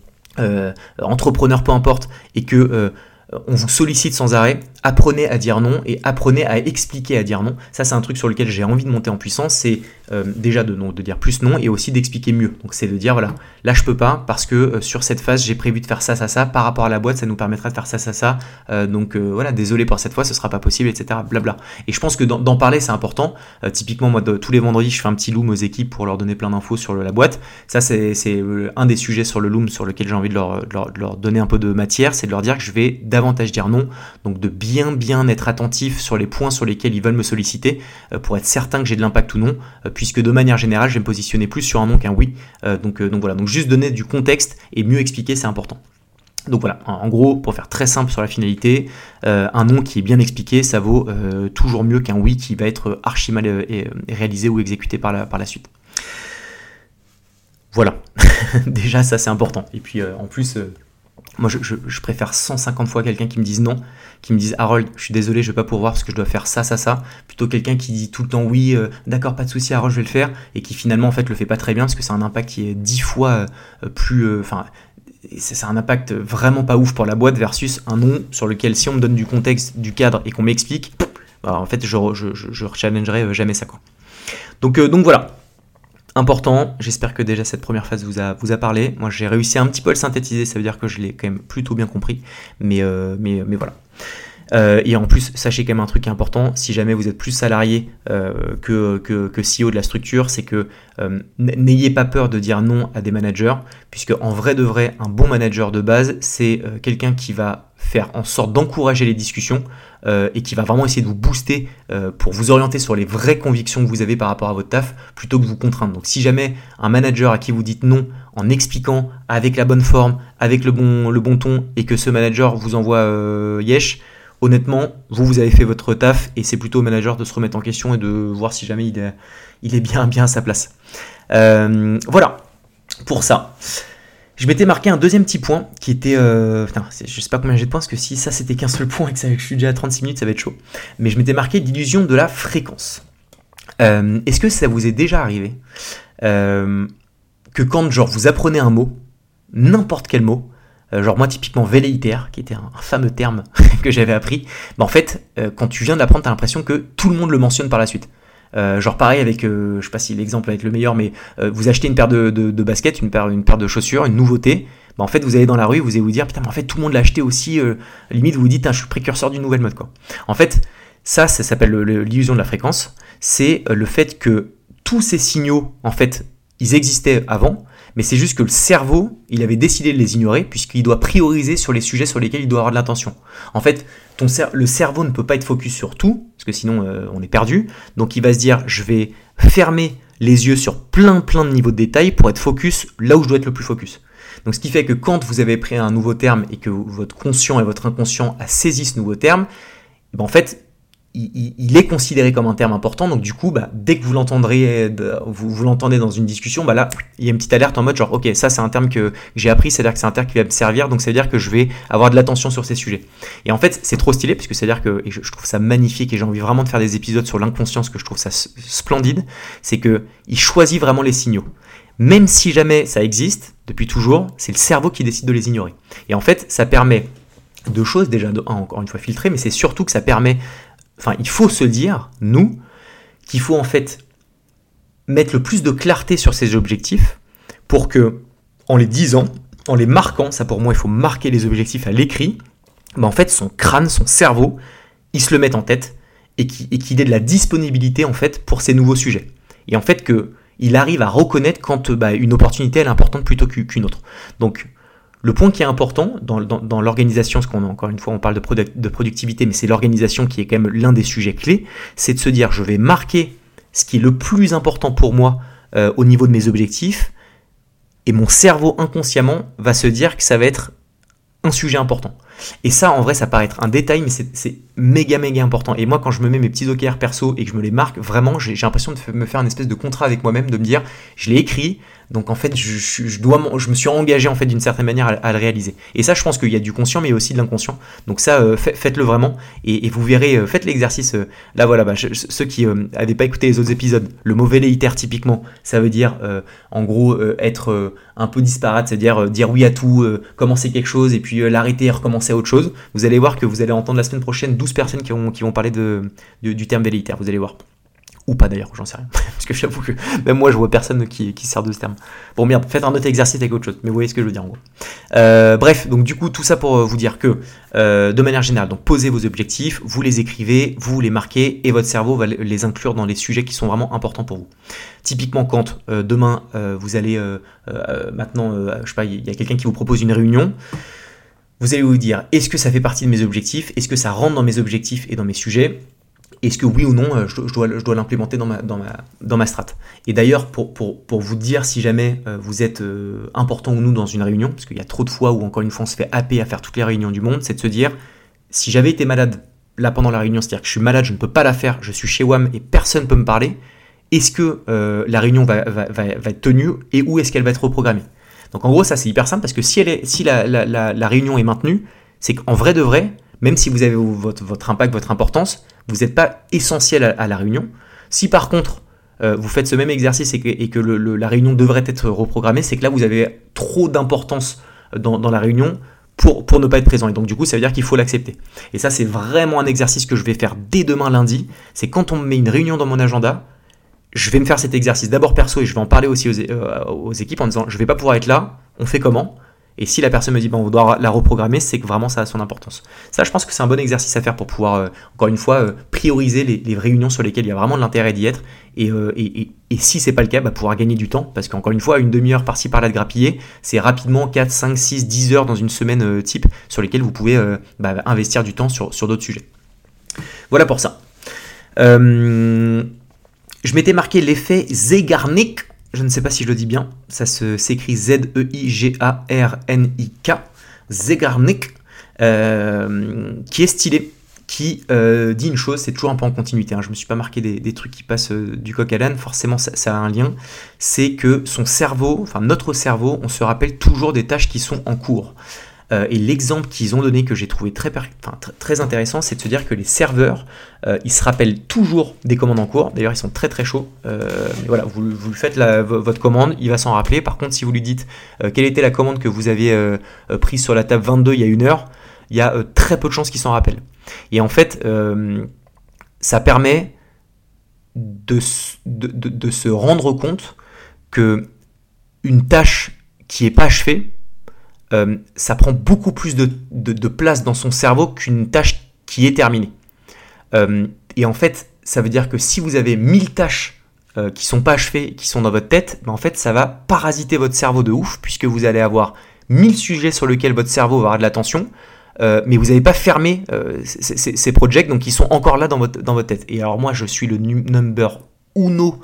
entrepreneur peu importe et que on vous sollicite sans arrêt, apprenez à dire non et apprenez à expliquer à dire non. Ça, c'est un truc sur lequel j'ai envie de monter en puissance. C'est euh, déjà de, de dire plus non et aussi d'expliquer mieux. Donc, c'est de dire voilà, là, je peux pas parce que euh, sur cette phase, j'ai prévu de faire ça, ça, ça. Par rapport à la boîte, ça nous permettra de faire ça, ça, ça. Euh, donc, voilà, désolé pour cette fois, ce sera pas possible, etc. Blabla. Et je pense que d'en parler, c'est important. typiquement, moi, tous les vendredis, je fais un petit loom aux équipes pour leur donner plein d'infos sur la boîte. Ça, c'est un des sujets sur le loom sur lequel j'ai envie de leur, de leur, donner un peu de matière. C'est de leur dire que je vais d'abord davantage dire non, donc de bien bien être attentif sur les points sur lesquels ils veulent me solliciter pour être certain que j'ai de l'impact ou non, puisque de manière générale je vais me positionner plus sur un non qu'un oui. donc, donc voilà, donc juste donner du contexte et mieux expliquer c'est important. Donc voilà, en gros, pour faire très simple sur la finalité, un non qui est bien expliqué, ça vaut toujours mieux qu'un oui qui va être archi mal réalisé ou exécuté par la, par la suite. Voilà, déjà ça c'est important. Et puis euh, en plus, euh, moi je, préfère 150 fois quelqu'un qui me dise non, qui me dise Harold, je suis désolé, je vais pas pouvoir parce que je dois faire ça, ça, ça, plutôt quelqu'un qui dit tout le temps oui, euh, d'accord, pas de souci, Harold, je vais le faire, et qui finalement en fait le fait pas très bien parce que c'est un impact qui est 10 fois plus. Enfin, c'est un impact vraiment pas ouf pour la boîte versus un non sur lequel si on me donne du contexte, du cadre et qu'on m'explique, bah, en fait je, je, je, jamais ça quoi. Donc, donc voilà, important. J'espère que déjà cette première phase vous a, vous a parlé. Moi, j'ai réussi un petit peu à le synthétiser, ça veut dire que je l'ai quand même plutôt bien compris. Mais, euh, mais, mais voilà. Euh, et en plus, sachez quand même un truc important, si jamais vous êtes plus salarié euh, que, que, que, CEO de la structure, c'est que n'ayez pas peur de dire non à des managers, puisque en vrai de vrai, un bon manager de base, c'est quelqu'un qui va faire en sorte d'encourager les discussions euh, et qui va vraiment essayer de vous booster euh, pour vous orienter sur les vraies convictions que vous avez par rapport à votre taf plutôt que vous contraindre. Donc si jamais un manager à qui vous dites non en expliquant avec la bonne forme, avec le bon, le bon ton et que ce manager vous envoie euh, yesh, honnêtement, vous, vous avez fait votre taf et c'est plutôt au manager de se remettre en question et de voir si jamais il est, bien, bien à sa place. voilà pour ça. Je m'étais marqué un deuxième petit point qui était. Euh, je sais pas combien j'ai de points, parce que si ça c'était qu'un seul point et que, je suis déjà à 36 minutes, ça va être chaud. Mais je m'étais marqué l'illusion de la fréquence. Euh, est-ce que ça vous est déjà arrivé euh, que quand genre vous apprenez un mot, n'importe quel mot, genre moi typiquement velléitaire, qui était un, fameux terme que j'avais appris, bah en fait quand tu viens d'apprendre, t'as l'impression que tout le monde le mentionne par la suite. Euh, genre pareil avec, euh, je sais pas si l'exemple va être le meilleur, mais euh, vous achetez une paire de, de, baskets, une paire, une paire de chaussures, une nouveauté. Bah, en fait, vous allez dans la rue, vous allez vous dire, putain, mais en fait, tout le monde l'a acheté aussi. limite, vous vous dites, je suis précurseur d'une nouvelle mode, quoi. En fait, ça, ça s'appelle l'illusion de la fréquence. C'est le fait que tous ces signaux, en fait, ils existaient avant, mais c'est juste que le cerveau, il avait décidé de les ignorer puisqu'il doit prioriser sur les sujets sur lesquels il doit avoir de l'attention. En fait, ton le cerveau ne peut pas être focus sur tout, parce que sinon euh, on est perdu. Donc il va se dire, je vais fermer les yeux sur plein plein de niveaux de détails pour être focus là où je dois être le plus focus. Donc ce qui fait que quand vous avez pris un nouveau terme et que votre conscient et votre inconscient a saisi ce nouveau terme, ben en fait, il, est considéré comme un terme important, donc du coup, bah, dès que vous l'entendrez, vous, l'entendez dans une discussion, bah là, il y a une petite alerte en mode genre, ok, ça c'est un terme que j'ai appris, c'est-à-dire que c'est un terme qui va me servir, donc c'est-à-dire que je vais avoir de l'attention sur ces sujets. Et en fait, c'est trop stylé, puisque c'est-à-dire que, et je, trouve ça magnifique, et j'ai envie vraiment de faire des épisodes sur l'inconscience, que je trouve ça splendide, c'est que il choisit vraiment les signaux. Même si jamais ça existe, depuis toujours, c'est le cerveau qui décide de les ignorer. Et en fait, ça permet deux choses, déjà, encore une fois filtrer, mais c'est surtout que ça permet enfin, il faut se dire, nous, qu'il faut en fait mettre le plus de clarté sur ces objectifs pour que, en les disant, en les marquant, ça pour moi, il faut marquer les objectifs à l'écrit, mais en fait, son crâne, son cerveau, il se le met en tête et qu'il ait de la disponibilité en fait pour ces nouveaux sujets. Et en fait que il arrive à reconnaître quand bah, une opportunité est importante plutôt qu'une autre. Donc le point qui est important dans, l'organisation, parce qu'on encore une fois on parle de, de productivité, mais c'est l'organisation qui est quand même l'un des sujets clés, c'est de se dire je vais marquer ce qui est le plus important pour moi euh, au niveau de mes objectifs, et mon cerveau inconsciemment va se dire que ça va être un sujet important. Et ça, en vrai, ça paraît être un détail, mais c'est méga méga important. Et moi, quand je me mets mes petits OKR perso et que je me les marque, vraiment, j'ai l'impression de me faire une espèce de contrat avec moi-même, de me dire, je l'ai écrit, donc en fait, je, dois, me suis engagé en fait d'une certaine manière à, le réaliser. Et ça, je pense qu'il y a du conscient, mais aussi de l'inconscient. Donc ça, euh, faites-le vraiment, et, vous verrez, euh, faites l'exercice. Euh, là, voilà, bah, ceux qui n'avaient pas écouté les autres épisodes, le mauvais léitaire typiquement, ça veut dire en gros être un peu disparate, c'est-à-dire dire oui à tout, commencer quelque chose et puis l'arrêter et recommencer à autre chose. Vous allez voir que vous allez entendre la semaine prochaine 12 personnes qui vont, parler du terme velléitaire. Vous allez voir. Ou pas d'ailleurs, j'en sais rien. Parce que j'avoue que même moi, je vois personne qui, sert de ce terme. Bon, merde, faites un autre exercice avec autre chose. Mais vous voyez ce que je veux dire en gros. Euh, bref, donc du coup, tout ça pour euh, vous dire que, euh, de manière générale, donc posez vos objectifs, vous les écrivez, vous les marquez, et votre cerveau va les inclure dans les sujets qui sont vraiment importants pour vous. Typiquement, quand demain, vous allez, maintenant, je sais pas, il y a quelqu'un qui vous propose une réunion, Vous allez vous dire, est-ce que ça fait partie de mes objectifs? Est-ce que ça rentre dans mes objectifs et dans mes sujets? Est-ce que oui ou non, euh, je, dois, je dois l'implémenter dans ma, dans, ma, dans ma strat. Et d'ailleurs, pour, pour, pour, vous dire si jamais euh, vous êtes euh, important ou non dans une réunion, parce qu'il y a trop de fois où encore une fois on se fait happer à faire toutes les réunions du monde, c'est de se dire, si j'avais été malade là pendant la réunion, c'est-à-dire que je suis malade, je ne peux pas la faire, je suis chez WAM et personne ne peut me parler, est-ce que la réunion va, va, va, être tenue et où est-ce qu'elle va être reprogrammée? Donc en gros, ça c'est hyper simple parce que si, elle si la, la réunion est maintenue, c'est qu'en vrai de vrai, même si vous avez votre, impact, votre importance, vous n'êtes pas essentiel à, la réunion. Si par contre, euh, vous faites ce même exercice et que, la réunion devrait être reprogrammée, c'est que là, vous avez trop d'importance dans, la réunion pour, ne pas être présent. Et donc, du coup, ça veut dire qu'il faut l'accepter. Et ça, c'est vraiment un exercice que je vais faire dès demain lundi. C'est quand on me met une réunion dans mon agenda, je vais me faire cet exercice d'abord perso et je vais en parler aussi aux, euh, équipes en disant je vais pas pouvoir être là, on fait comment? Et si la personne me dit, bon, on doit la reprogrammer, c'est que vraiment ça a son importance. Ça, je pense que c'est un bon exercice à faire pour pouvoir, euh, encore une fois, euh, prioriser les, réunions sur lesquelles il y a vraiment de l'intérêt d'y être. Et, euh, et, et, si c'est pas le cas, bah, pouvoir gagner du temps. Parce qu'encore une fois, une demi-heure par-ci par-là de grappiller, c'est rapidement 4, 5, 6, 10 heures dans une semaine type sur lesquelles vous pouvez bah, investir du temps sur, sur d'autres sujets. Voilà pour ça. je m'étais marqué l'effet Zegarnik je ne sais pas si je le dis bien, ça s'écrit Z-E-I-G-A-R-N-I-K, Zegarnik, euh, qui est stylé, qui euh, dit une chose, c'est toujours un peu en continuité, hein. je ne me suis pas marqué des, trucs qui passent euh, du coq à l'âne, forcément ça, ça, a un lien, c'est que son cerveau, enfin notre cerveau, on se rappelle toujours des tâches qui sont en cours. Euh, et l'exemple qu'ils ont donné que j'ai trouvé très, intéressant, c'est de se dire que les serveurs, euh, ils se rappellent toujours des commandes en cours. D'ailleurs, ils sont très très chauds. Euh, voilà, vous, vous faites votre commande, il va s'en rappeler. Par contre, si vous lui dites quelle était la commande que vous aviez prise sur la table 22 il y a une heure, il y a très peu de chances qu'il s'en rappelle. Et en fait, ça permet de, de, de, se rendre compte que une tâche qui n'est pas achevée, euh, ça prend beaucoup plus de, place dans son cerveau qu'une tâche qui est terminée. Euh, et en fait, ça veut dire que si vous avez 1000 tâches euh, qui sont pas achevées, qui sont dans votre tête, ben en fait, ça va parasiter votre cerveau de ouf, puisque vous allez avoir 1000 sujets sur lesquels votre cerveau va avoir de l'attention, mais vous n'avez pas fermé ces, projets, donc ils sont encore là dans votre, tête. Et alors moi, je suis le number uno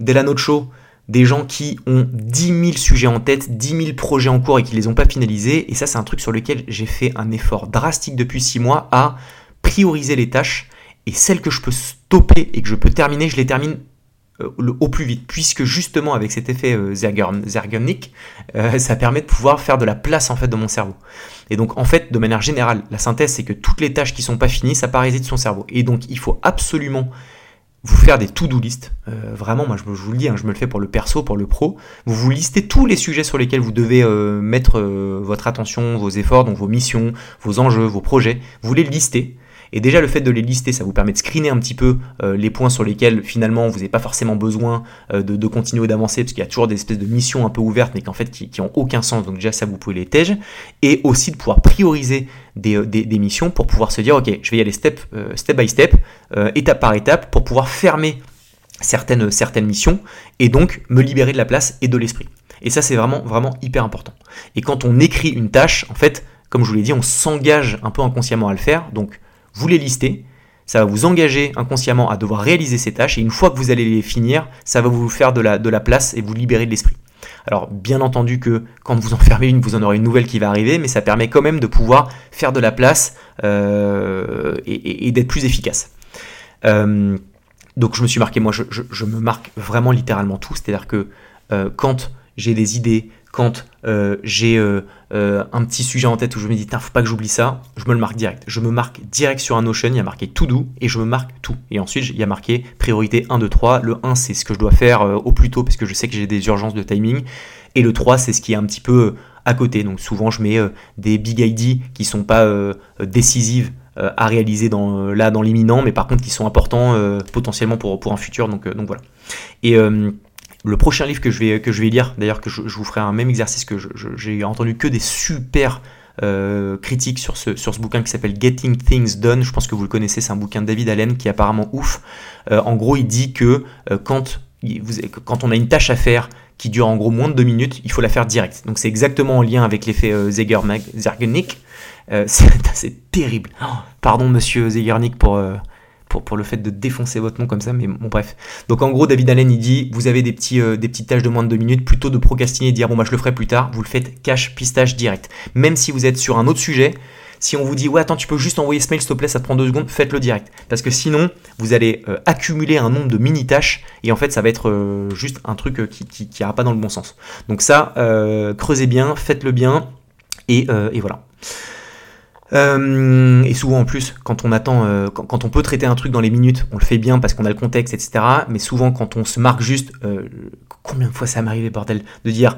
della show des gens qui ont 10 000 sujets en tête, 10 000 projets en cours et qui ne les ont pas finalisés. Et ça, c'est un truc sur lequel j'ai fait un effort drastique depuis 6 mois à prioriser les tâches. Et celles que je peux stopper et que je peux terminer, je les termine euh, au plus vite. Puisque justement, avec cet effet euh, euh, ça permet de pouvoir faire de la place en fait dans mon cerveau. Et donc, en fait, de manière générale, la synthèse, c'est que toutes les tâches qui sont pas finies, ça parasite son cerveau. Et donc, il faut absolument vous faire des to-do list. Euh, vraiment, moi je, vous le dis, hein, je me le fais pour le perso, pour le pro. Vous vous listez tous les sujets sur lesquels vous devez euh, mettre euh, votre attention, vos efforts, donc vos missions, vos enjeux, vos projets. Vous les listez. Et déjà, le fait de les lister, ça vous permet de screener un petit peu euh, les points sur lesquels finalement vous n'avez pas forcément besoin euh, de, continuer d'avancer, parce qu'il y a toujours des espèces de missions un peu ouvertes, mais qu'en fait qui, n'ont aucun sens. Donc déjà, ça vous pouvez les tège. Et aussi de pouvoir prioriser euh, des, missions pour pouvoir se dire, ok, je vais y aller step, step by step, étape par étape, pour pouvoir fermer certaines, certaines missions et donc me libérer de la place et de l'esprit. Et ça, c'est vraiment, vraiment hyper important. Et quand on écrit une tâche, en fait, comme je vous l'ai dit, on s'engage un peu inconsciemment à le faire. Donc, vous les listez, ça va vous engager inconsciemment à devoir réaliser ces tâches, et une fois que vous allez les finir, ça va vous faire de la, place et vous libérer de l'esprit. Alors bien entendu que quand vous en fermez une, vous en aurez une nouvelle qui va arriver, mais ça permet quand même de pouvoir faire de la place euh, et, d'être plus efficace. Euh, donc je me suis marqué, moi je, me marque vraiment littéralement tout, c'est-à-dire que euh, quand j'ai des idées, quand euh, j'ai euh, euh, un petit sujet en tête où je me dis, faut pas que j'oublie ça, je me le marque direct. Je me marque direct sur un Notion, il y a marqué tout doux et je me marque tout. Et ensuite, il y a marqué priorité 1, 2, 3. Le 1, c'est ce que je dois faire au plus tôt parce que je sais que j'ai des urgences de timing. Et le 3, c'est ce qui est un petit peu à côté. Donc souvent, je mets des big ID qui sont pas décisives à réaliser là dans l'imminent, mais par contre qui sont importants potentiellement pour, pour un futur. Donc, donc voilà. Et le prochain livre que je vais, que je vais lire, d'ailleurs que je, vous ferai un même exercice que j'ai entendu que des super euh, critiques sur ce, sur ce bouquin qui s'appelle Getting Things Done. Je pense que vous le connaissez, c'est un bouquin de David Allen qui est apparemment ouf. Euh, en gros, il dit que euh, quand, quand on a une tâche à faire qui dure en gros moins de deux minutes, il faut la faire direct. Donc c'est exactement en lien avec l'effet Zeger-Zergenik. c'est terrible. Oh, pardon, monsieur Zegernik, pour, pour, pour, le fait de défoncer votre nom comme ça, mais bon, bref. Donc en gros, David Allen, il dit vous avez des, petits, des petites tâches de moins de 2 minutes, plutôt de procrastiner et dire bon, bah je le ferai plus tard, vous le faites cash, pistage direct. Même si vous êtes sur un autre sujet, si on vous dit ouais attends tu peux juste envoyer ce mail s'il te plaît ça prend deux secondes, faites-le direct. Parce que sinon vous allez euh, accumuler un nombre de mini tâches et en fait ça va être euh, juste un truc euh, qui, qui, pas dans le bon sens. Donc ça creusez bien, faites-le bien et, voilà. Et souvent en plus, quand on attend, quand, on peut traiter un truc dans les minutes, on le fait bien parce qu'on a le contexte, etc. Mais souvent quand on se marque juste, combien de fois ça arrivé bordel, de dire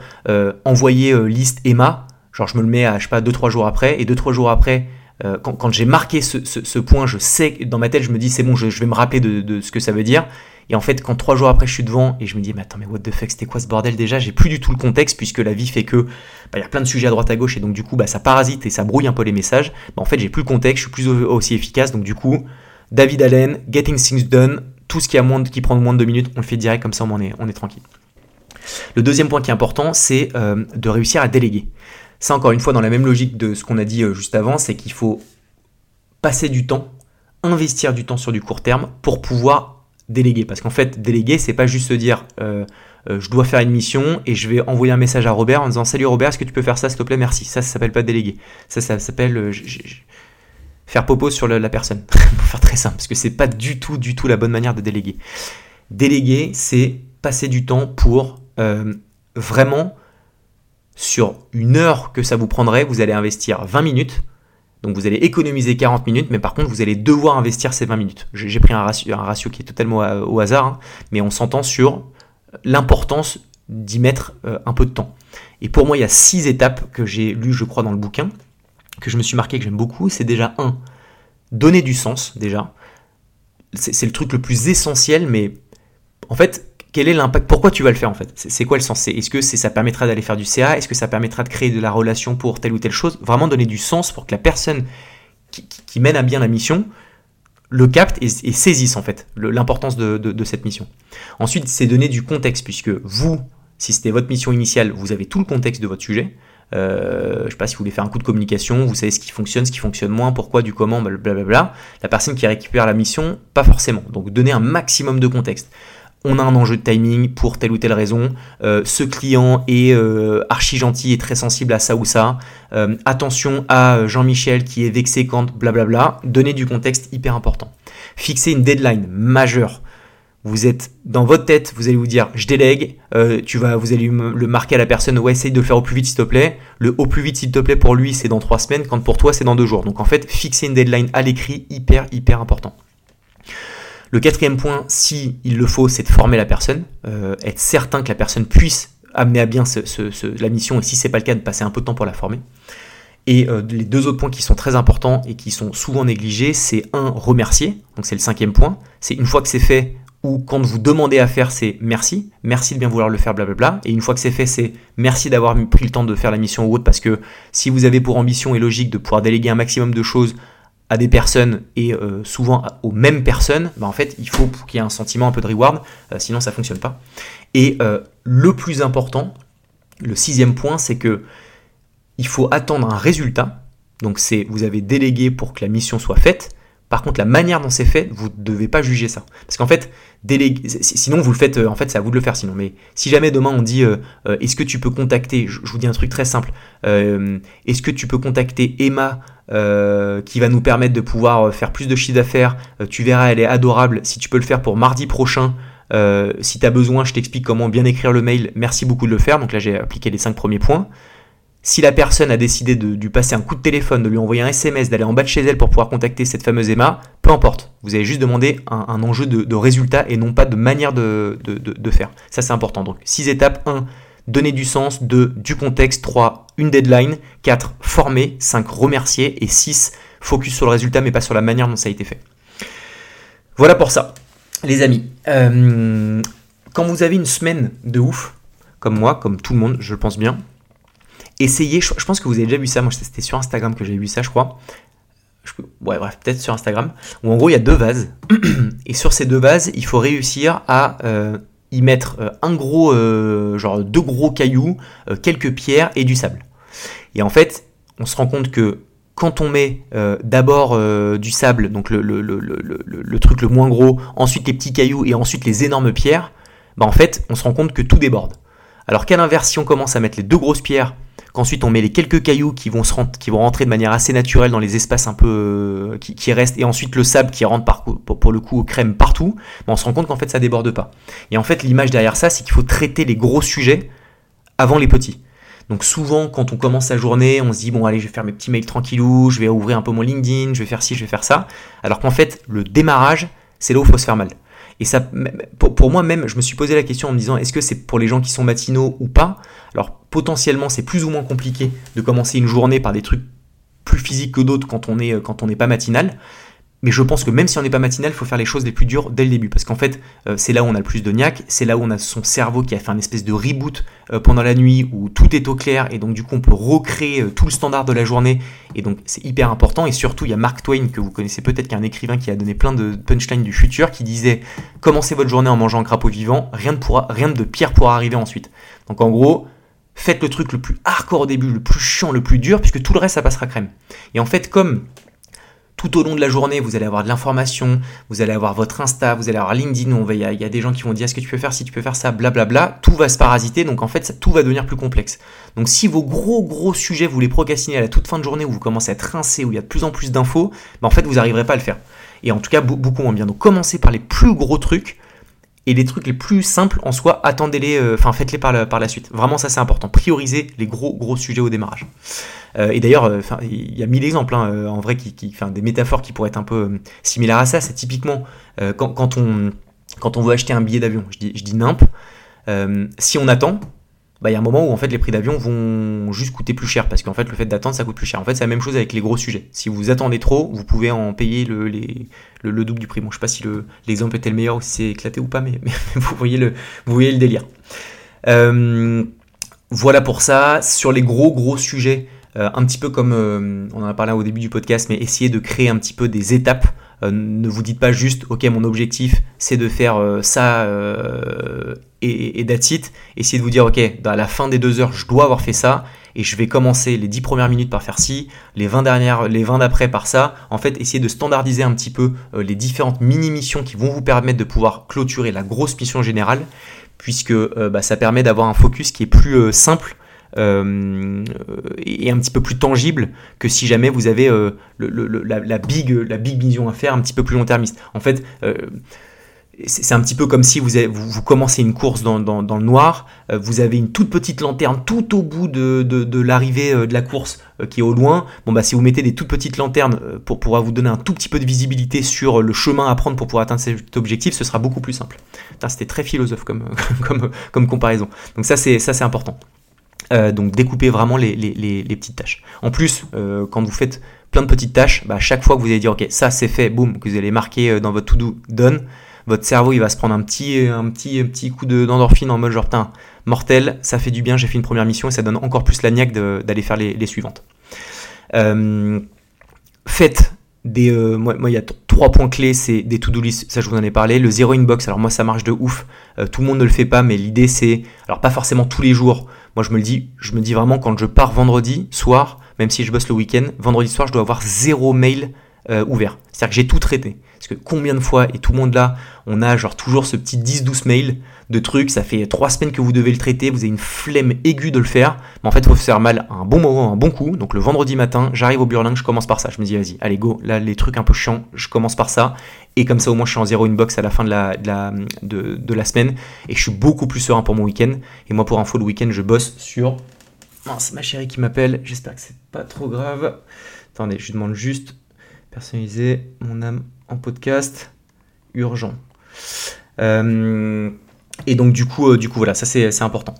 envoyer liste Emma, Genre, je me le mets à, je sais pas, 2-3 jours après, et 2-3 jours après, euh, quand, j'ai marqué ce, point, je sais, dans ma tête, je me dis, c'est bon, je, vais me rappeler de, ce que ça veut dire. Et en fait, quand 3 jours après, je suis devant, et je me dis, mais attends, mais what the fuck, c'était quoi ce bordel déjà? J'ai plus du tout le contexte, puisque la vie fait que, bah, il y a plein de sujets à droite à gauche, et donc du coup, bah, ça parasite et ça brouille un peu les messages. Bah, en fait, j'ai plus le contexte, je suis plus aussi efficace, donc du coup, David Allen, Getting Things Done, tout ce qui, a moins qui prend moins de 2 minutes, on le fait direct, comme ça, on est, on est tranquille. Le deuxième point qui est important, c'est euh, de réussir à déléguer. Ça, encore une fois, dans la même logique de ce qu'on a dit euh, juste avant, c'est qu'il faut passer du temps, investir du temps sur du court terme pour pouvoir déléguer. Parce qu'en fait, déléguer, c'est pas juste se dire euh, euh, je dois faire une mission et je vais envoyer un message à Robert en disant salut Robert, est-ce que tu peux faire ça s'il te plaît? Merci. Ça, ça s'appelle pas déléguer. Ça, ça s'appelle faire popo sur la personne. pour faire très simple, parce que c'est pas du tout, du tout la bonne manière de déléguer. Déléguer, c'est passer du temps pour vraiment sur une heure que ça vous prendrait, vous allez investir 20 minutes. Donc vous allez économiser 40 minutes, mais par contre vous allez devoir investir ces 20 minutes. J'ai pris un ratio, qui est totalement au hasard, hein, mais on s'entend sur l'importance d'y mettre euh, un peu de temps. Et pour moi, il y a six étapes que j'ai lues, je crois, dans le bouquin, que je me suis marqué, que j'aime beaucoup. C'est déjà un, donner du sens, déjà. C'est le truc le plus essentiel, mais en fait, quel est l'impact Pourquoi tu vas le faire en fait? C'est quoi le sens? Est-ce que ça permettra d'aller faire du CA Est-ce que ça permettra de créer de la relation pour telle ou telle chose? Vraiment donner du sens pour que la personne qui, mène à bien la mission le capte et, saisisse en fait l'importance de, cette mission. Ensuite, c'est donner du contexte puisque vous, si c'était votre mission initiale, vous avez tout le contexte de votre sujet. Euh, je sais pas si vous voulez faire un coup de communication, vous savez ce qui fonctionne, ce qui fonctionne moins, pourquoi, du comment, blablabla. La personne qui récupère la mission, pas forcément. Donc donner un maximum de contexte on a un enjeu de timing pour telle ou telle raison, euh, ce client est euh, archi gentil et très sensible à ça ou ça, euh, attention à Jean-Michel qui est vexé quand blablabla, donner du contexte hyper important. Fixer une deadline majeure. Vous êtes dans votre tête, vous allez vous dire je délègue, tu vas, vous allez le marquer à la personne, ouais essaye de le faire au plus vite s'il te plaît. Le au plus vite s'il te plaît pour lui c'est dans trois semaines, quand pour toi c'est dans deux jours. Donc en fait fixer une deadline à l'écrit hyper hyper important. Le quatrième point, si il le faut, c'est de former la personne, euh, être certain que la personne puisse amener à bien la mission et si c'est pas le cas, de passer un peu de temps pour la former. Et euh, les deux autres points qui sont très importants et qui sont souvent négligés, c'est un, remercier. Donc c'est le cinquième point. C'est une fois que c'est fait, ou quand vous demandez à faire, c'est merci, merci de bien vouloir le faire, blablabla. Et une fois que c'est fait, c'est merci d'avoir pris le temps de faire la mission ou autre, parce que si vous avez pour ambition et logique de pouvoir déléguer un maximum de choses à des personnes et euh, souvent aux mêmes personnes, bah en fait, il faut qu'il y ait un sentiment un peu de reward, euh, sinon ça fonctionne pas. Et euh, le plus important, le sixième point, c'est que il faut attendre un résultat. Donc c'est vous avez délégué pour que la mission soit faite. Par contre, la manière dont c'est fait, vous ne devez pas juger ça. Parce qu'en fait, sinon vous le faites, en fait, c'est à vous de le faire sinon. Mais si jamais demain on dit, est-ce que tu peux contacter, je, vous dis un truc très simple, est-ce que tu peux contacter Emma euh, qui va nous permettre de pouvoir euh, faire plus de chiffre d'affaires. Euh, tu verras, elle est adorable. Si tu peux le faire pour mardi prochain, si tu as besoin, je t'explique comment bien écrire le mail. Merci beaucoup de le faire. Donc là, j'ai appliqué les 5 premiers points. Si la personne a décidé de lui passer un coup de téléphone, de lui envoyer un SMS, d'aller en bas de chez elle pour pouvoir contacter cette fameuse Emma, peu importe. Vous avez juste demandé un, enjeu de, résultat et non pas de manière de, faire. Ça, c'est important. Donc, 6 étapes. 1 donner du sens, 2 du contexte, 3 une deadline, 4 former, 5 remercier et 6 focus sur le résultat mais pas sur la manière dont ça a été fait. Voilà pour ça. Les amis, euh, quand vous avez une semaine de ouf, comme moi, comme tout le monde, je le pense bien, essayez, je, pense que vous avez déjà vu ça, moi c'était sur Instagram que j'ai vu ça je crois, ouais bref, peut-être sur Instagram, où en gros il y a deux vases, et sur ces deux vases, il faut réussir à euh, y mettre euh, un gros, euh, genre deux gros cailloux, quelques pierres et du sable. Et en fait, on se rend compte que quand on met d'abord du sable, donc le, le, truc le moins gros, ensuite les petits cailloux et ensuite les énormes pierres, bah en fait, on se rend compte que tout déborde. Alors qu'à l'inverse, si on commence à mettre les deux grosses pierres, qu'ensuite on met les quelques cailloux qui vont, se rentrer de manière assez naturelle dans les espaces un peu euh, qui, restent, et ensuite le sable qui rentre pour, le coup crème partout, on se rend compte qu'en fait ça déborde pas. Et en fait, l'image derrière ça, c'est qu'il faut traiter les gros sujets avant les petits. Donc souvent, quand on commence sa journée, on se dit, bon, allez, je vais faire mes petits mails tranquillou, je vais ouvrir un peu mon LinkedIn, je vais faire ci, je vais faire ça. Alors qu'en fait, le démarrage, c'est là où il faut se faire mal. Et ça, pour, moi même, je me suis posé la question en me disant, est-ce que c'est pour les gens qui sont matinaux ou pas? Alors potentiellement, c'est plus ou moins compliqué de commencer une journée par des trucs plus physiques que d'autres quand on est quand on n'est pas matinal. Mais je pense que même si on n'est pas matinal, il faut faire les choses les plus dures dès le début. Parce qu'en fait, euh, c'est là où on a le plus de c'est là où on a son cerveau qui a fait un espèce de reboot euh, pendant la nuit, où tout est au clair, et donc du coup on peut recréer euh, tout le standard de la journée, et donc c'est hyper important. Et surtout, il y a Mark Twain, que vous connaissez peut-être, qui est un écrivain qui a donné plein de punchlines du futur, qui disait « Commencez votre journée en mangeant un crapaud vivant, rien de pire pourra arriver ensuite. » Donc en gros, faites le truc le plus hardcore au début, le plus chiant, le plus dur, puisque tout le reste, ça passera crème. Et en fait, comme tout au long de la journée, vous allez avoir de l'information, vous allez avoir votre Insta, vous allez avoir LinkedIn, il y, a, des gens qui vont dire ce que tu peux faire, si tu peux faire ça, blablabla, tout va se parasiter, donc en fait, tout va devenir plus complexe. Donc si vos gros gros sujets, vous les procrastinez à la toute fin de journée, où vous commencez à être rincé, où il y a de plus en plus d'infos, ben en fait, vous n'arriverez pas à le faire. Et en tout cas, beaucoup moins bien. Donc commencez par les plus gros trucs, et les trucs les plus simples en soi, attendez-les, euh, enfin faites-les par la, suite. Vraiment, ça c'est important. Priorisez les gros gros sujets au démarrage. Euh, et d'ailleurs, euh, il y a mille exemples hein, en vrai, des métaphores qui pourraient être un peu similaires à ça. C'est typiquement quand, on, veut acheter un billet d'avion. Je dis, je si on attend, bah, il y a un moment où en fait les prix d'avion vont juste coûter plus cher parce qu'en fait le fait d'attendre ça coûte plus cher. En fait c'est la même chose avec les gros sujets. Si vous attendez trop, vous pouvez en payer le, le, double du prix. Bon je sais pas si l'exemple était le meilleur ou si c'est éclaté ou pas, mais, vous, voyez le, délire. Euh, voilà pour ça. Sur les gros gros sujets, euh, un petit peu comme euh, on en a parlé au début du podcast, mais essayez de créer un petit peu des étapes ne vous dites pas juste, ok, mon objectif, c'est de faire euh, ça euh, et, et. Essayez de vous dire, ok, à la fin des deux heures, je dois avoir fait ça et je vais commencer les 10 premières minutes par faire ci, les 20 dernières, les 20 d'après par ça. En fait, essayez de standardiser un petit peu les différentes mini-missions qui vont vous permettre de pouvoir clôturer la grosse mission générale, puisque bah, ça permet d'avoir un focus qui est plus simple euh, et un petit peu plus tangible que si jamais vous avez euh, la, big, la big vision à faire un petit peu plus long-termiste. En fait, euh, c'est un petit peu comme si vous, vous, commencez une course dans, le noir, vous avez une toute petite lanterne tout au bout de, l'arrivée de la course qui est au loin. Bon bah si vous mettez des toutes petites lanternes pour pouvoir vous donner un tout petit peu de visibilité sur le chemin à prendre pour pouvoir atteindre cet objectif, ce sera beaucoup plus simple. C'était très philosophe comme comparaison. Donc ça c'est important. Euh, donc découpez vraiment les, petites tâches. En plus, euh, quand vous faites plein de petites tâches, bah, chaque fois que vous allez dire ok ça c'est fait, boum, que vous allez marquer euh, dans votre to-do done, votre cerveau il va se prendre un petit, un petit, coup d'endorphine en mode genre mortel, ça fait du bien, j'ai fait une première mission et ça donne encore plus la niaque d'aller faire les, suivantes. faites des, moi, il y a trois points clés, c'est des to-do list, ça je vous en ai parlé, le zero inbox, alors moi ça marche de ouf, tout le monde ne le fait pas, mais l'idée c'est, alors pas forcément tous les jours, moi, je me le dis, je me dis vraiment quand je pars vendredi soir, même si je bosse le week-end, vendredi soir, je dois avoir zéro mail euh, ouvert. C'est-à-dire que j'ai tout traité. Parce que combien de fois, et tout le monde là, on a genre toujours ce petit 10-12 mails de trucs, ça fait 3 semaines que vous devez le traiter, vous avez une flemme aiguë de le faire, mais en fait, il faut faire mal à un bon moment, un bon coup. Donc le vendredi matin, j'arrive au Burling, je commence par ça. Je me dis, vas-y, allez, go, là, les trucs un peu chiants, je commence par ça. Et comme ça, au moins, je suis en zéro inbox à la fin de la, de la, de, la semaine. Et je suis beaucoup plus serein pour mon week-end. Et moi, pour info, le week-end, je bosse sur. Mince, ma chérie qui m'appelle. J'espère que c'est pas trop grave. Attendez, je lui demande juste personnaliser mon âme en podcast urgent. Euh, et donc du coup, euh, du coup voilà, ça c'est important.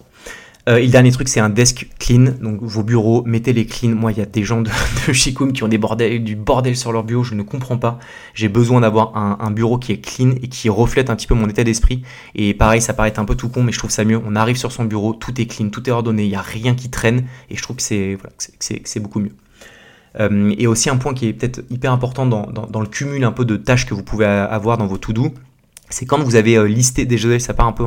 Euh, et le dernier truc, c'est un desk clean. Donc vos bureaux, mettez-les clean. Moi, il y a des gens de, de qui ont du bordel sur leur bureau. Je ne comprends pas. J'ai besoin d'avoir un, bureau qui est clean et qui reflète un petit peu mon état d'esprit. Et pareil, ça paraît un peu tout con, mais je trouve ça mieux. On arrive sur son bureau, tout est clean, tout est ordonné, il n'y a rien qui traîne. Et je trouve que c'est beaucoup mieux. Euh, et aussi un point qui est peut-être hyper important dans, le cumul un peu de tâches que vous pouvez avoir dans vos to-do, c'est quand vous avez euh, listé, déjà ça part un peu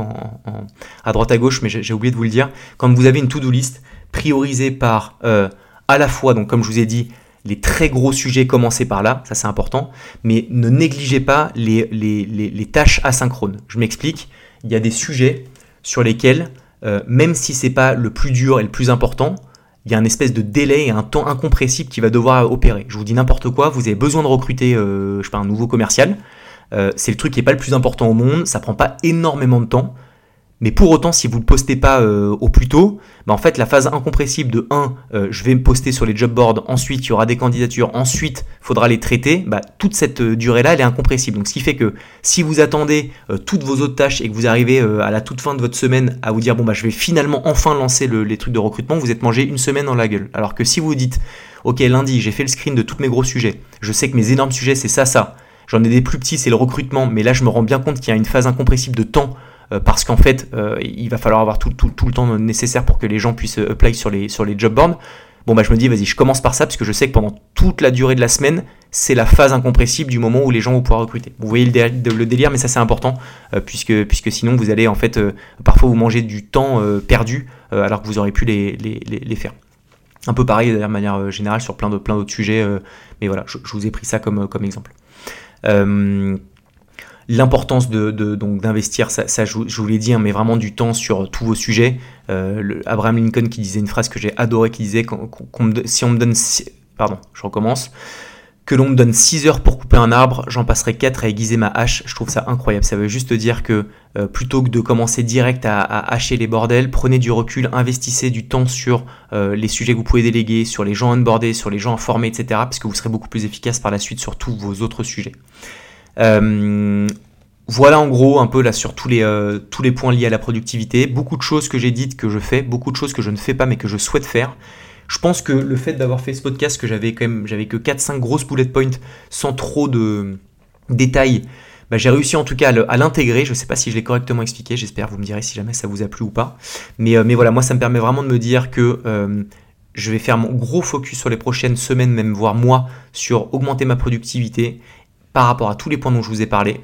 à droite à gauche, mais j'ai oublié de vous le dire, quand vous avez une to-do list priorisée par euh, à la fois, donc comme je vous ai dit, les très gros sujets, commencez par là, ça c'est important, mais ne négligez pas les, tâches asynchrones. Je m'explique, il y a des sujets sur lesquels, même si c'est pas le plus dur et le plus important, il y a un espèce de délai et un temps incompressible qui va devoir opérer. Je vous dis n'importe quoi, vous avez besoin de recruter euh, je sais un nouveau commercial, euh, c'est le truc qui n'est pas le plus important au monde, ça prend pas énormément de temps, mais pour autant, si vous ne le postez pas euh, au plus tôt, bah en fait, la phase incompressible de 1, euh, je vais me poster sur les job boards, ensuite il y aura des candidatures, ensuite il faudra les traiter, bah, toute cette euh, durée-là, elle est incompressible. Donc ce qui fait que si vous attendez toutes vos autres tâches et que vous arrivez à la toute fin de votre semaine à vous dire, bon, bah, je vais finalement enfin lancer les trucs de recrutement, vous êtes mangé une semaine dans la gueule. Alors que si vous dites, ok, lundi, j'ai fait le screen de tous mes gros sujets, je sais que mes énormes sujets, c'est ça, ça. J'en ai des plus petits, c'est le recrutement, mais là je me rends bien compte qu'il y a une phase incompressible de temps parce qu'en fait, euh, il va falloir avoir tout, le temps nécessaire pour que les gens puissent euh, apply sur les, job boards. Bon, bah, je me dis, vas-y, je commence par ça, parce que je sais que pendant toute la durée de la semaine, c'est la phase incompressible du moment où les gens vont pouvoir recruter. Vous voyez le, délire, mais ça c'est important, puisque, sinon vous allez en fait parfois vous manger du temps perdu alors que vous auriez pu les, faire. Un peu pareil de manière générale sur plein d'autres sujets, mais voilà, je, vous ai pris ça comme exemple l'importance de, donc d'investir, ça, je, vous l'ai dit, hein, mais vraiment du temps sur tous vos sujets. Euh, Abraham Lincoln qui disait une phrase que j'ai adorée, qui disait si on me donne, pardon, je recommence, que l'on me donne 6 heures pour couper un arbre, j'en passerai 4 à aiguiser ma hache. Je trouve ça incroyable. Ça veut juste dire que euh, plutôt que de commencer direct à, hacher les bordels, prenez du recul, investissez du temps sur euh, les sujets que vous pouvez déléguer, sur les gens onboardés, sur les gens informés, etc. Parce que vous serez beaucoup plus efficace par la suite sur tous vos autres sujets. Euh, voilà en gros un peu là sur tous les, euh, tous les points liés à la productivité. Beaucoup de choses que j'ai dites que je fais, beaucoup de choses que je ne fais pas mais que je souhaite faire. Je pense que le fait d'avoir fait ce podcast, que j'avais quand même j'avais que 4-5 grosses bullet points sans trop de détails, bah, j'ai réussi en tout cas à l'intégrer. Je ne sais pas si je l'ai correctement expliqué, j'espère, vous me direz si jamais ça vous a plu ou pas. Mais, euh, mais voilà, moi ça me permet vraiment de me dire que je vais faire mon gros focus sur les prochaines semaines, même voire mois, sur augmenter ma productivité par rapport à tous les points dont je vous ai parlé.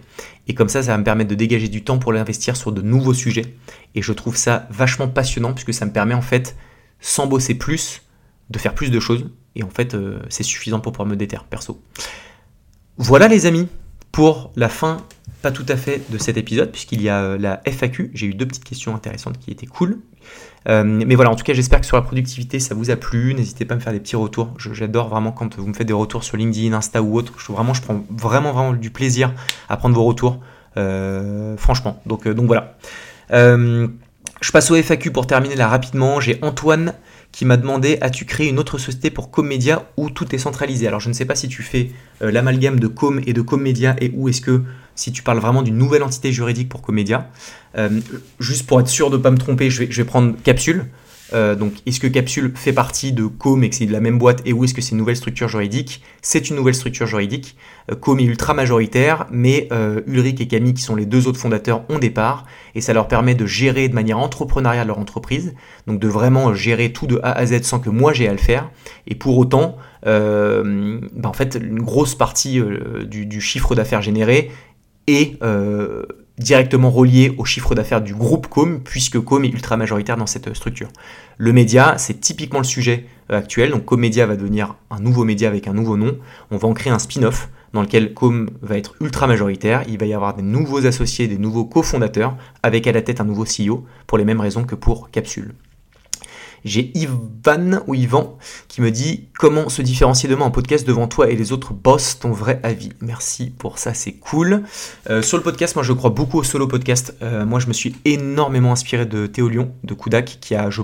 Et comme ça, ça va me permettre de dégager du temps pour l'investir sur de nouveaux sujets. Et je trouve ça vachement passionnant puisque ça me permet en fait, sans bosser plus, de faire plus de choses. Et en fait, euh, c'est suffisant pour pouvoir me déterre, perso. Voilà les amis, pour la fin, pas tout à fait de cet épisode, puisqu'il y a euh, la FAQ. J'ai eu deux petites questions intéressantes qui étaient cool. Euh, mais voilà, en tout cas, j'espère que sur la productivité, ça vous a plu. N'hésitez pas à me faire des petits retours. J'adore vraiment quand vous me faites des retours sur LinkedIn, Insta ou autre. Je, vraiment, je prends vraiment, vraiment du plaisir à prendre vos retours. Euh, franchement. Donc, donc voilà. je passe au FAQ pour terminer là rapidement. J'ai Antoine qui m'a demandé as-tu créé une autre société pour Comedia où tout est centralisé? Alors je ne sais pas si tu fais euh, l'amalgame de Com et de Comedia et où est-ce que si tu parles vraiment d'une nouvelle entité juridique pour Comedia. Euh, juste pour être sûr de ne pas me tromper, je vais, prendre Capsule. Euh, donc, est-ce que Capsule fait partie de Com et que c'est de la même boîte et où est-ce que c'est une nouvelle structure juridique? C'est une nouvelle structure juridique. Euh, Com est ultra majoritaire, mais euh, Ulrich et Camille, qui sont les deux autres fondateurs, ont des parts et ça leur permet de gérer de manière entrepreneuriale leur entreprise, donc de vraiment gérer tout de A à Z sans que moi j'ai à le faire. Et pour autant, bah, en fait, une grosse partie du, chiffre d'affaires généré est directement relié au chiffre d'affaires du groupe Com, puisque Com est ultra majoritaire dans cette structure. Le média, c'est typiquement le sujet euh, actuel, donc Comédia va devenir un nouveau média avec un nouveau nom, on va en créer un spin-off dans lequel Com va être ultra majoritaire, il va y avoir des nouveaux associés, des nouveaux cofondateurs, avec à la tête un nouveau CEO, pour les mêmes raisons que pour Capsule. J'ai Ivan ou Yvan qui me dit comment se différencier demain en podcast devant toi et les autres boss ton vrai avis. Merci pour ça, c'est cool. Euh, sur le podcast, moi je crois beaucoup au solo podcast. Euh, moi je me suis énormément inspiré de Théo Lyon, de Kudak, qui a, je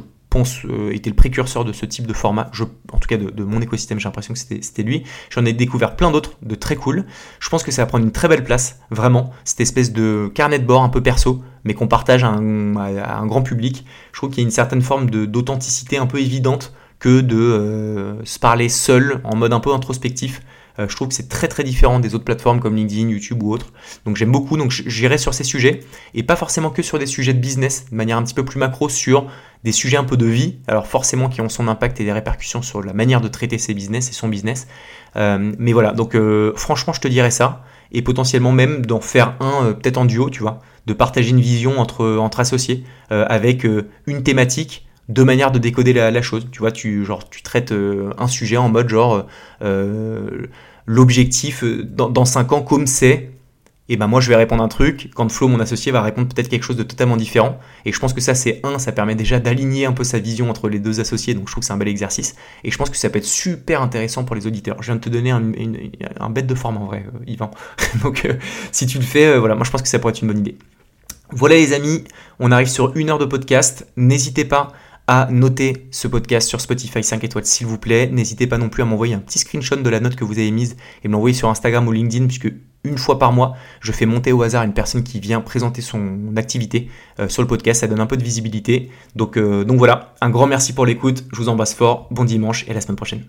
euh, été le précurseur de ce type de format. Je, en tout cas, de, mon écosystème, j'ai l'impression que c'était lui. J'en ai découvert plein d'autres de très cool. Je pense que ça va prendre une très belle place, vraiment. Cette espèce de carnet de bord un peu perso, mais qu'on partage à un, grand public. Je trouve qu'il y a une certaine forme d'authenticité un peu évidente que de euh, se parler seul, en mode un peu introspectif. Euh, je trouve que c'est très très différent des autres plateformes comme LinkedIn, YouTube ou autres. Donc j'aime beaucoup, donc j'irai sur ces sujets, et pas forcément que sur des sujets de business, de manière un petit peu plus macro sur des sujets un peu de vie, alors forcément qui ont son impact et des répercussions sur la manière de traiter ses business et son business. Euh, mais voilà, donc euh, franchement je te dirais ça, et potentiellement même d'en faire un peut-être en duo, tu vois, de partager une vision entre, entre associés, avec une thématique deux manières de décoder la, chose. Tu vois, tu, genre, tu traites euh, un sujet en mode genre euh, l'objectif euh, dans, dans 5 ans, comme c'est, et ben moi je vais répondre un truc, quand Flo, mon associé, va répondre peut-être quelque chose de totalement différent. Et je pense que ça, c'est un, ça permet déjà d'aligner un peu sa vision entre les deux associés, donc je trouve que c'est un bel exercice. Et je pense que ça peut être super intéressant pour les auditeurs. Je viens de te donner un, bête de forme en vrai, Yvan. donc si tu le fais, voilà, moi je pense que ça pourrait être une bonne idée. Voilà les amis, on arrive sur une heure de podcast. N'hésitez pas à noter ce podcast sur Spotify 5 étoiles s'il vous plaît. N'hésitez pas non plus à m'envoyer un petit screenshot de la note que vous avez mise et me l'envoyer sur Instagram ou LinkedIn puisque une fois par mois, je fais monter au hasard une personne qui vient présenter son activité euh, sur le podcast. Ça donne un peu de visibilité. Donc, euh, donc voilà, un grand merci pour l'écoute. Je vous embrasse fort. Bon dimanche et à la semaine prochaine.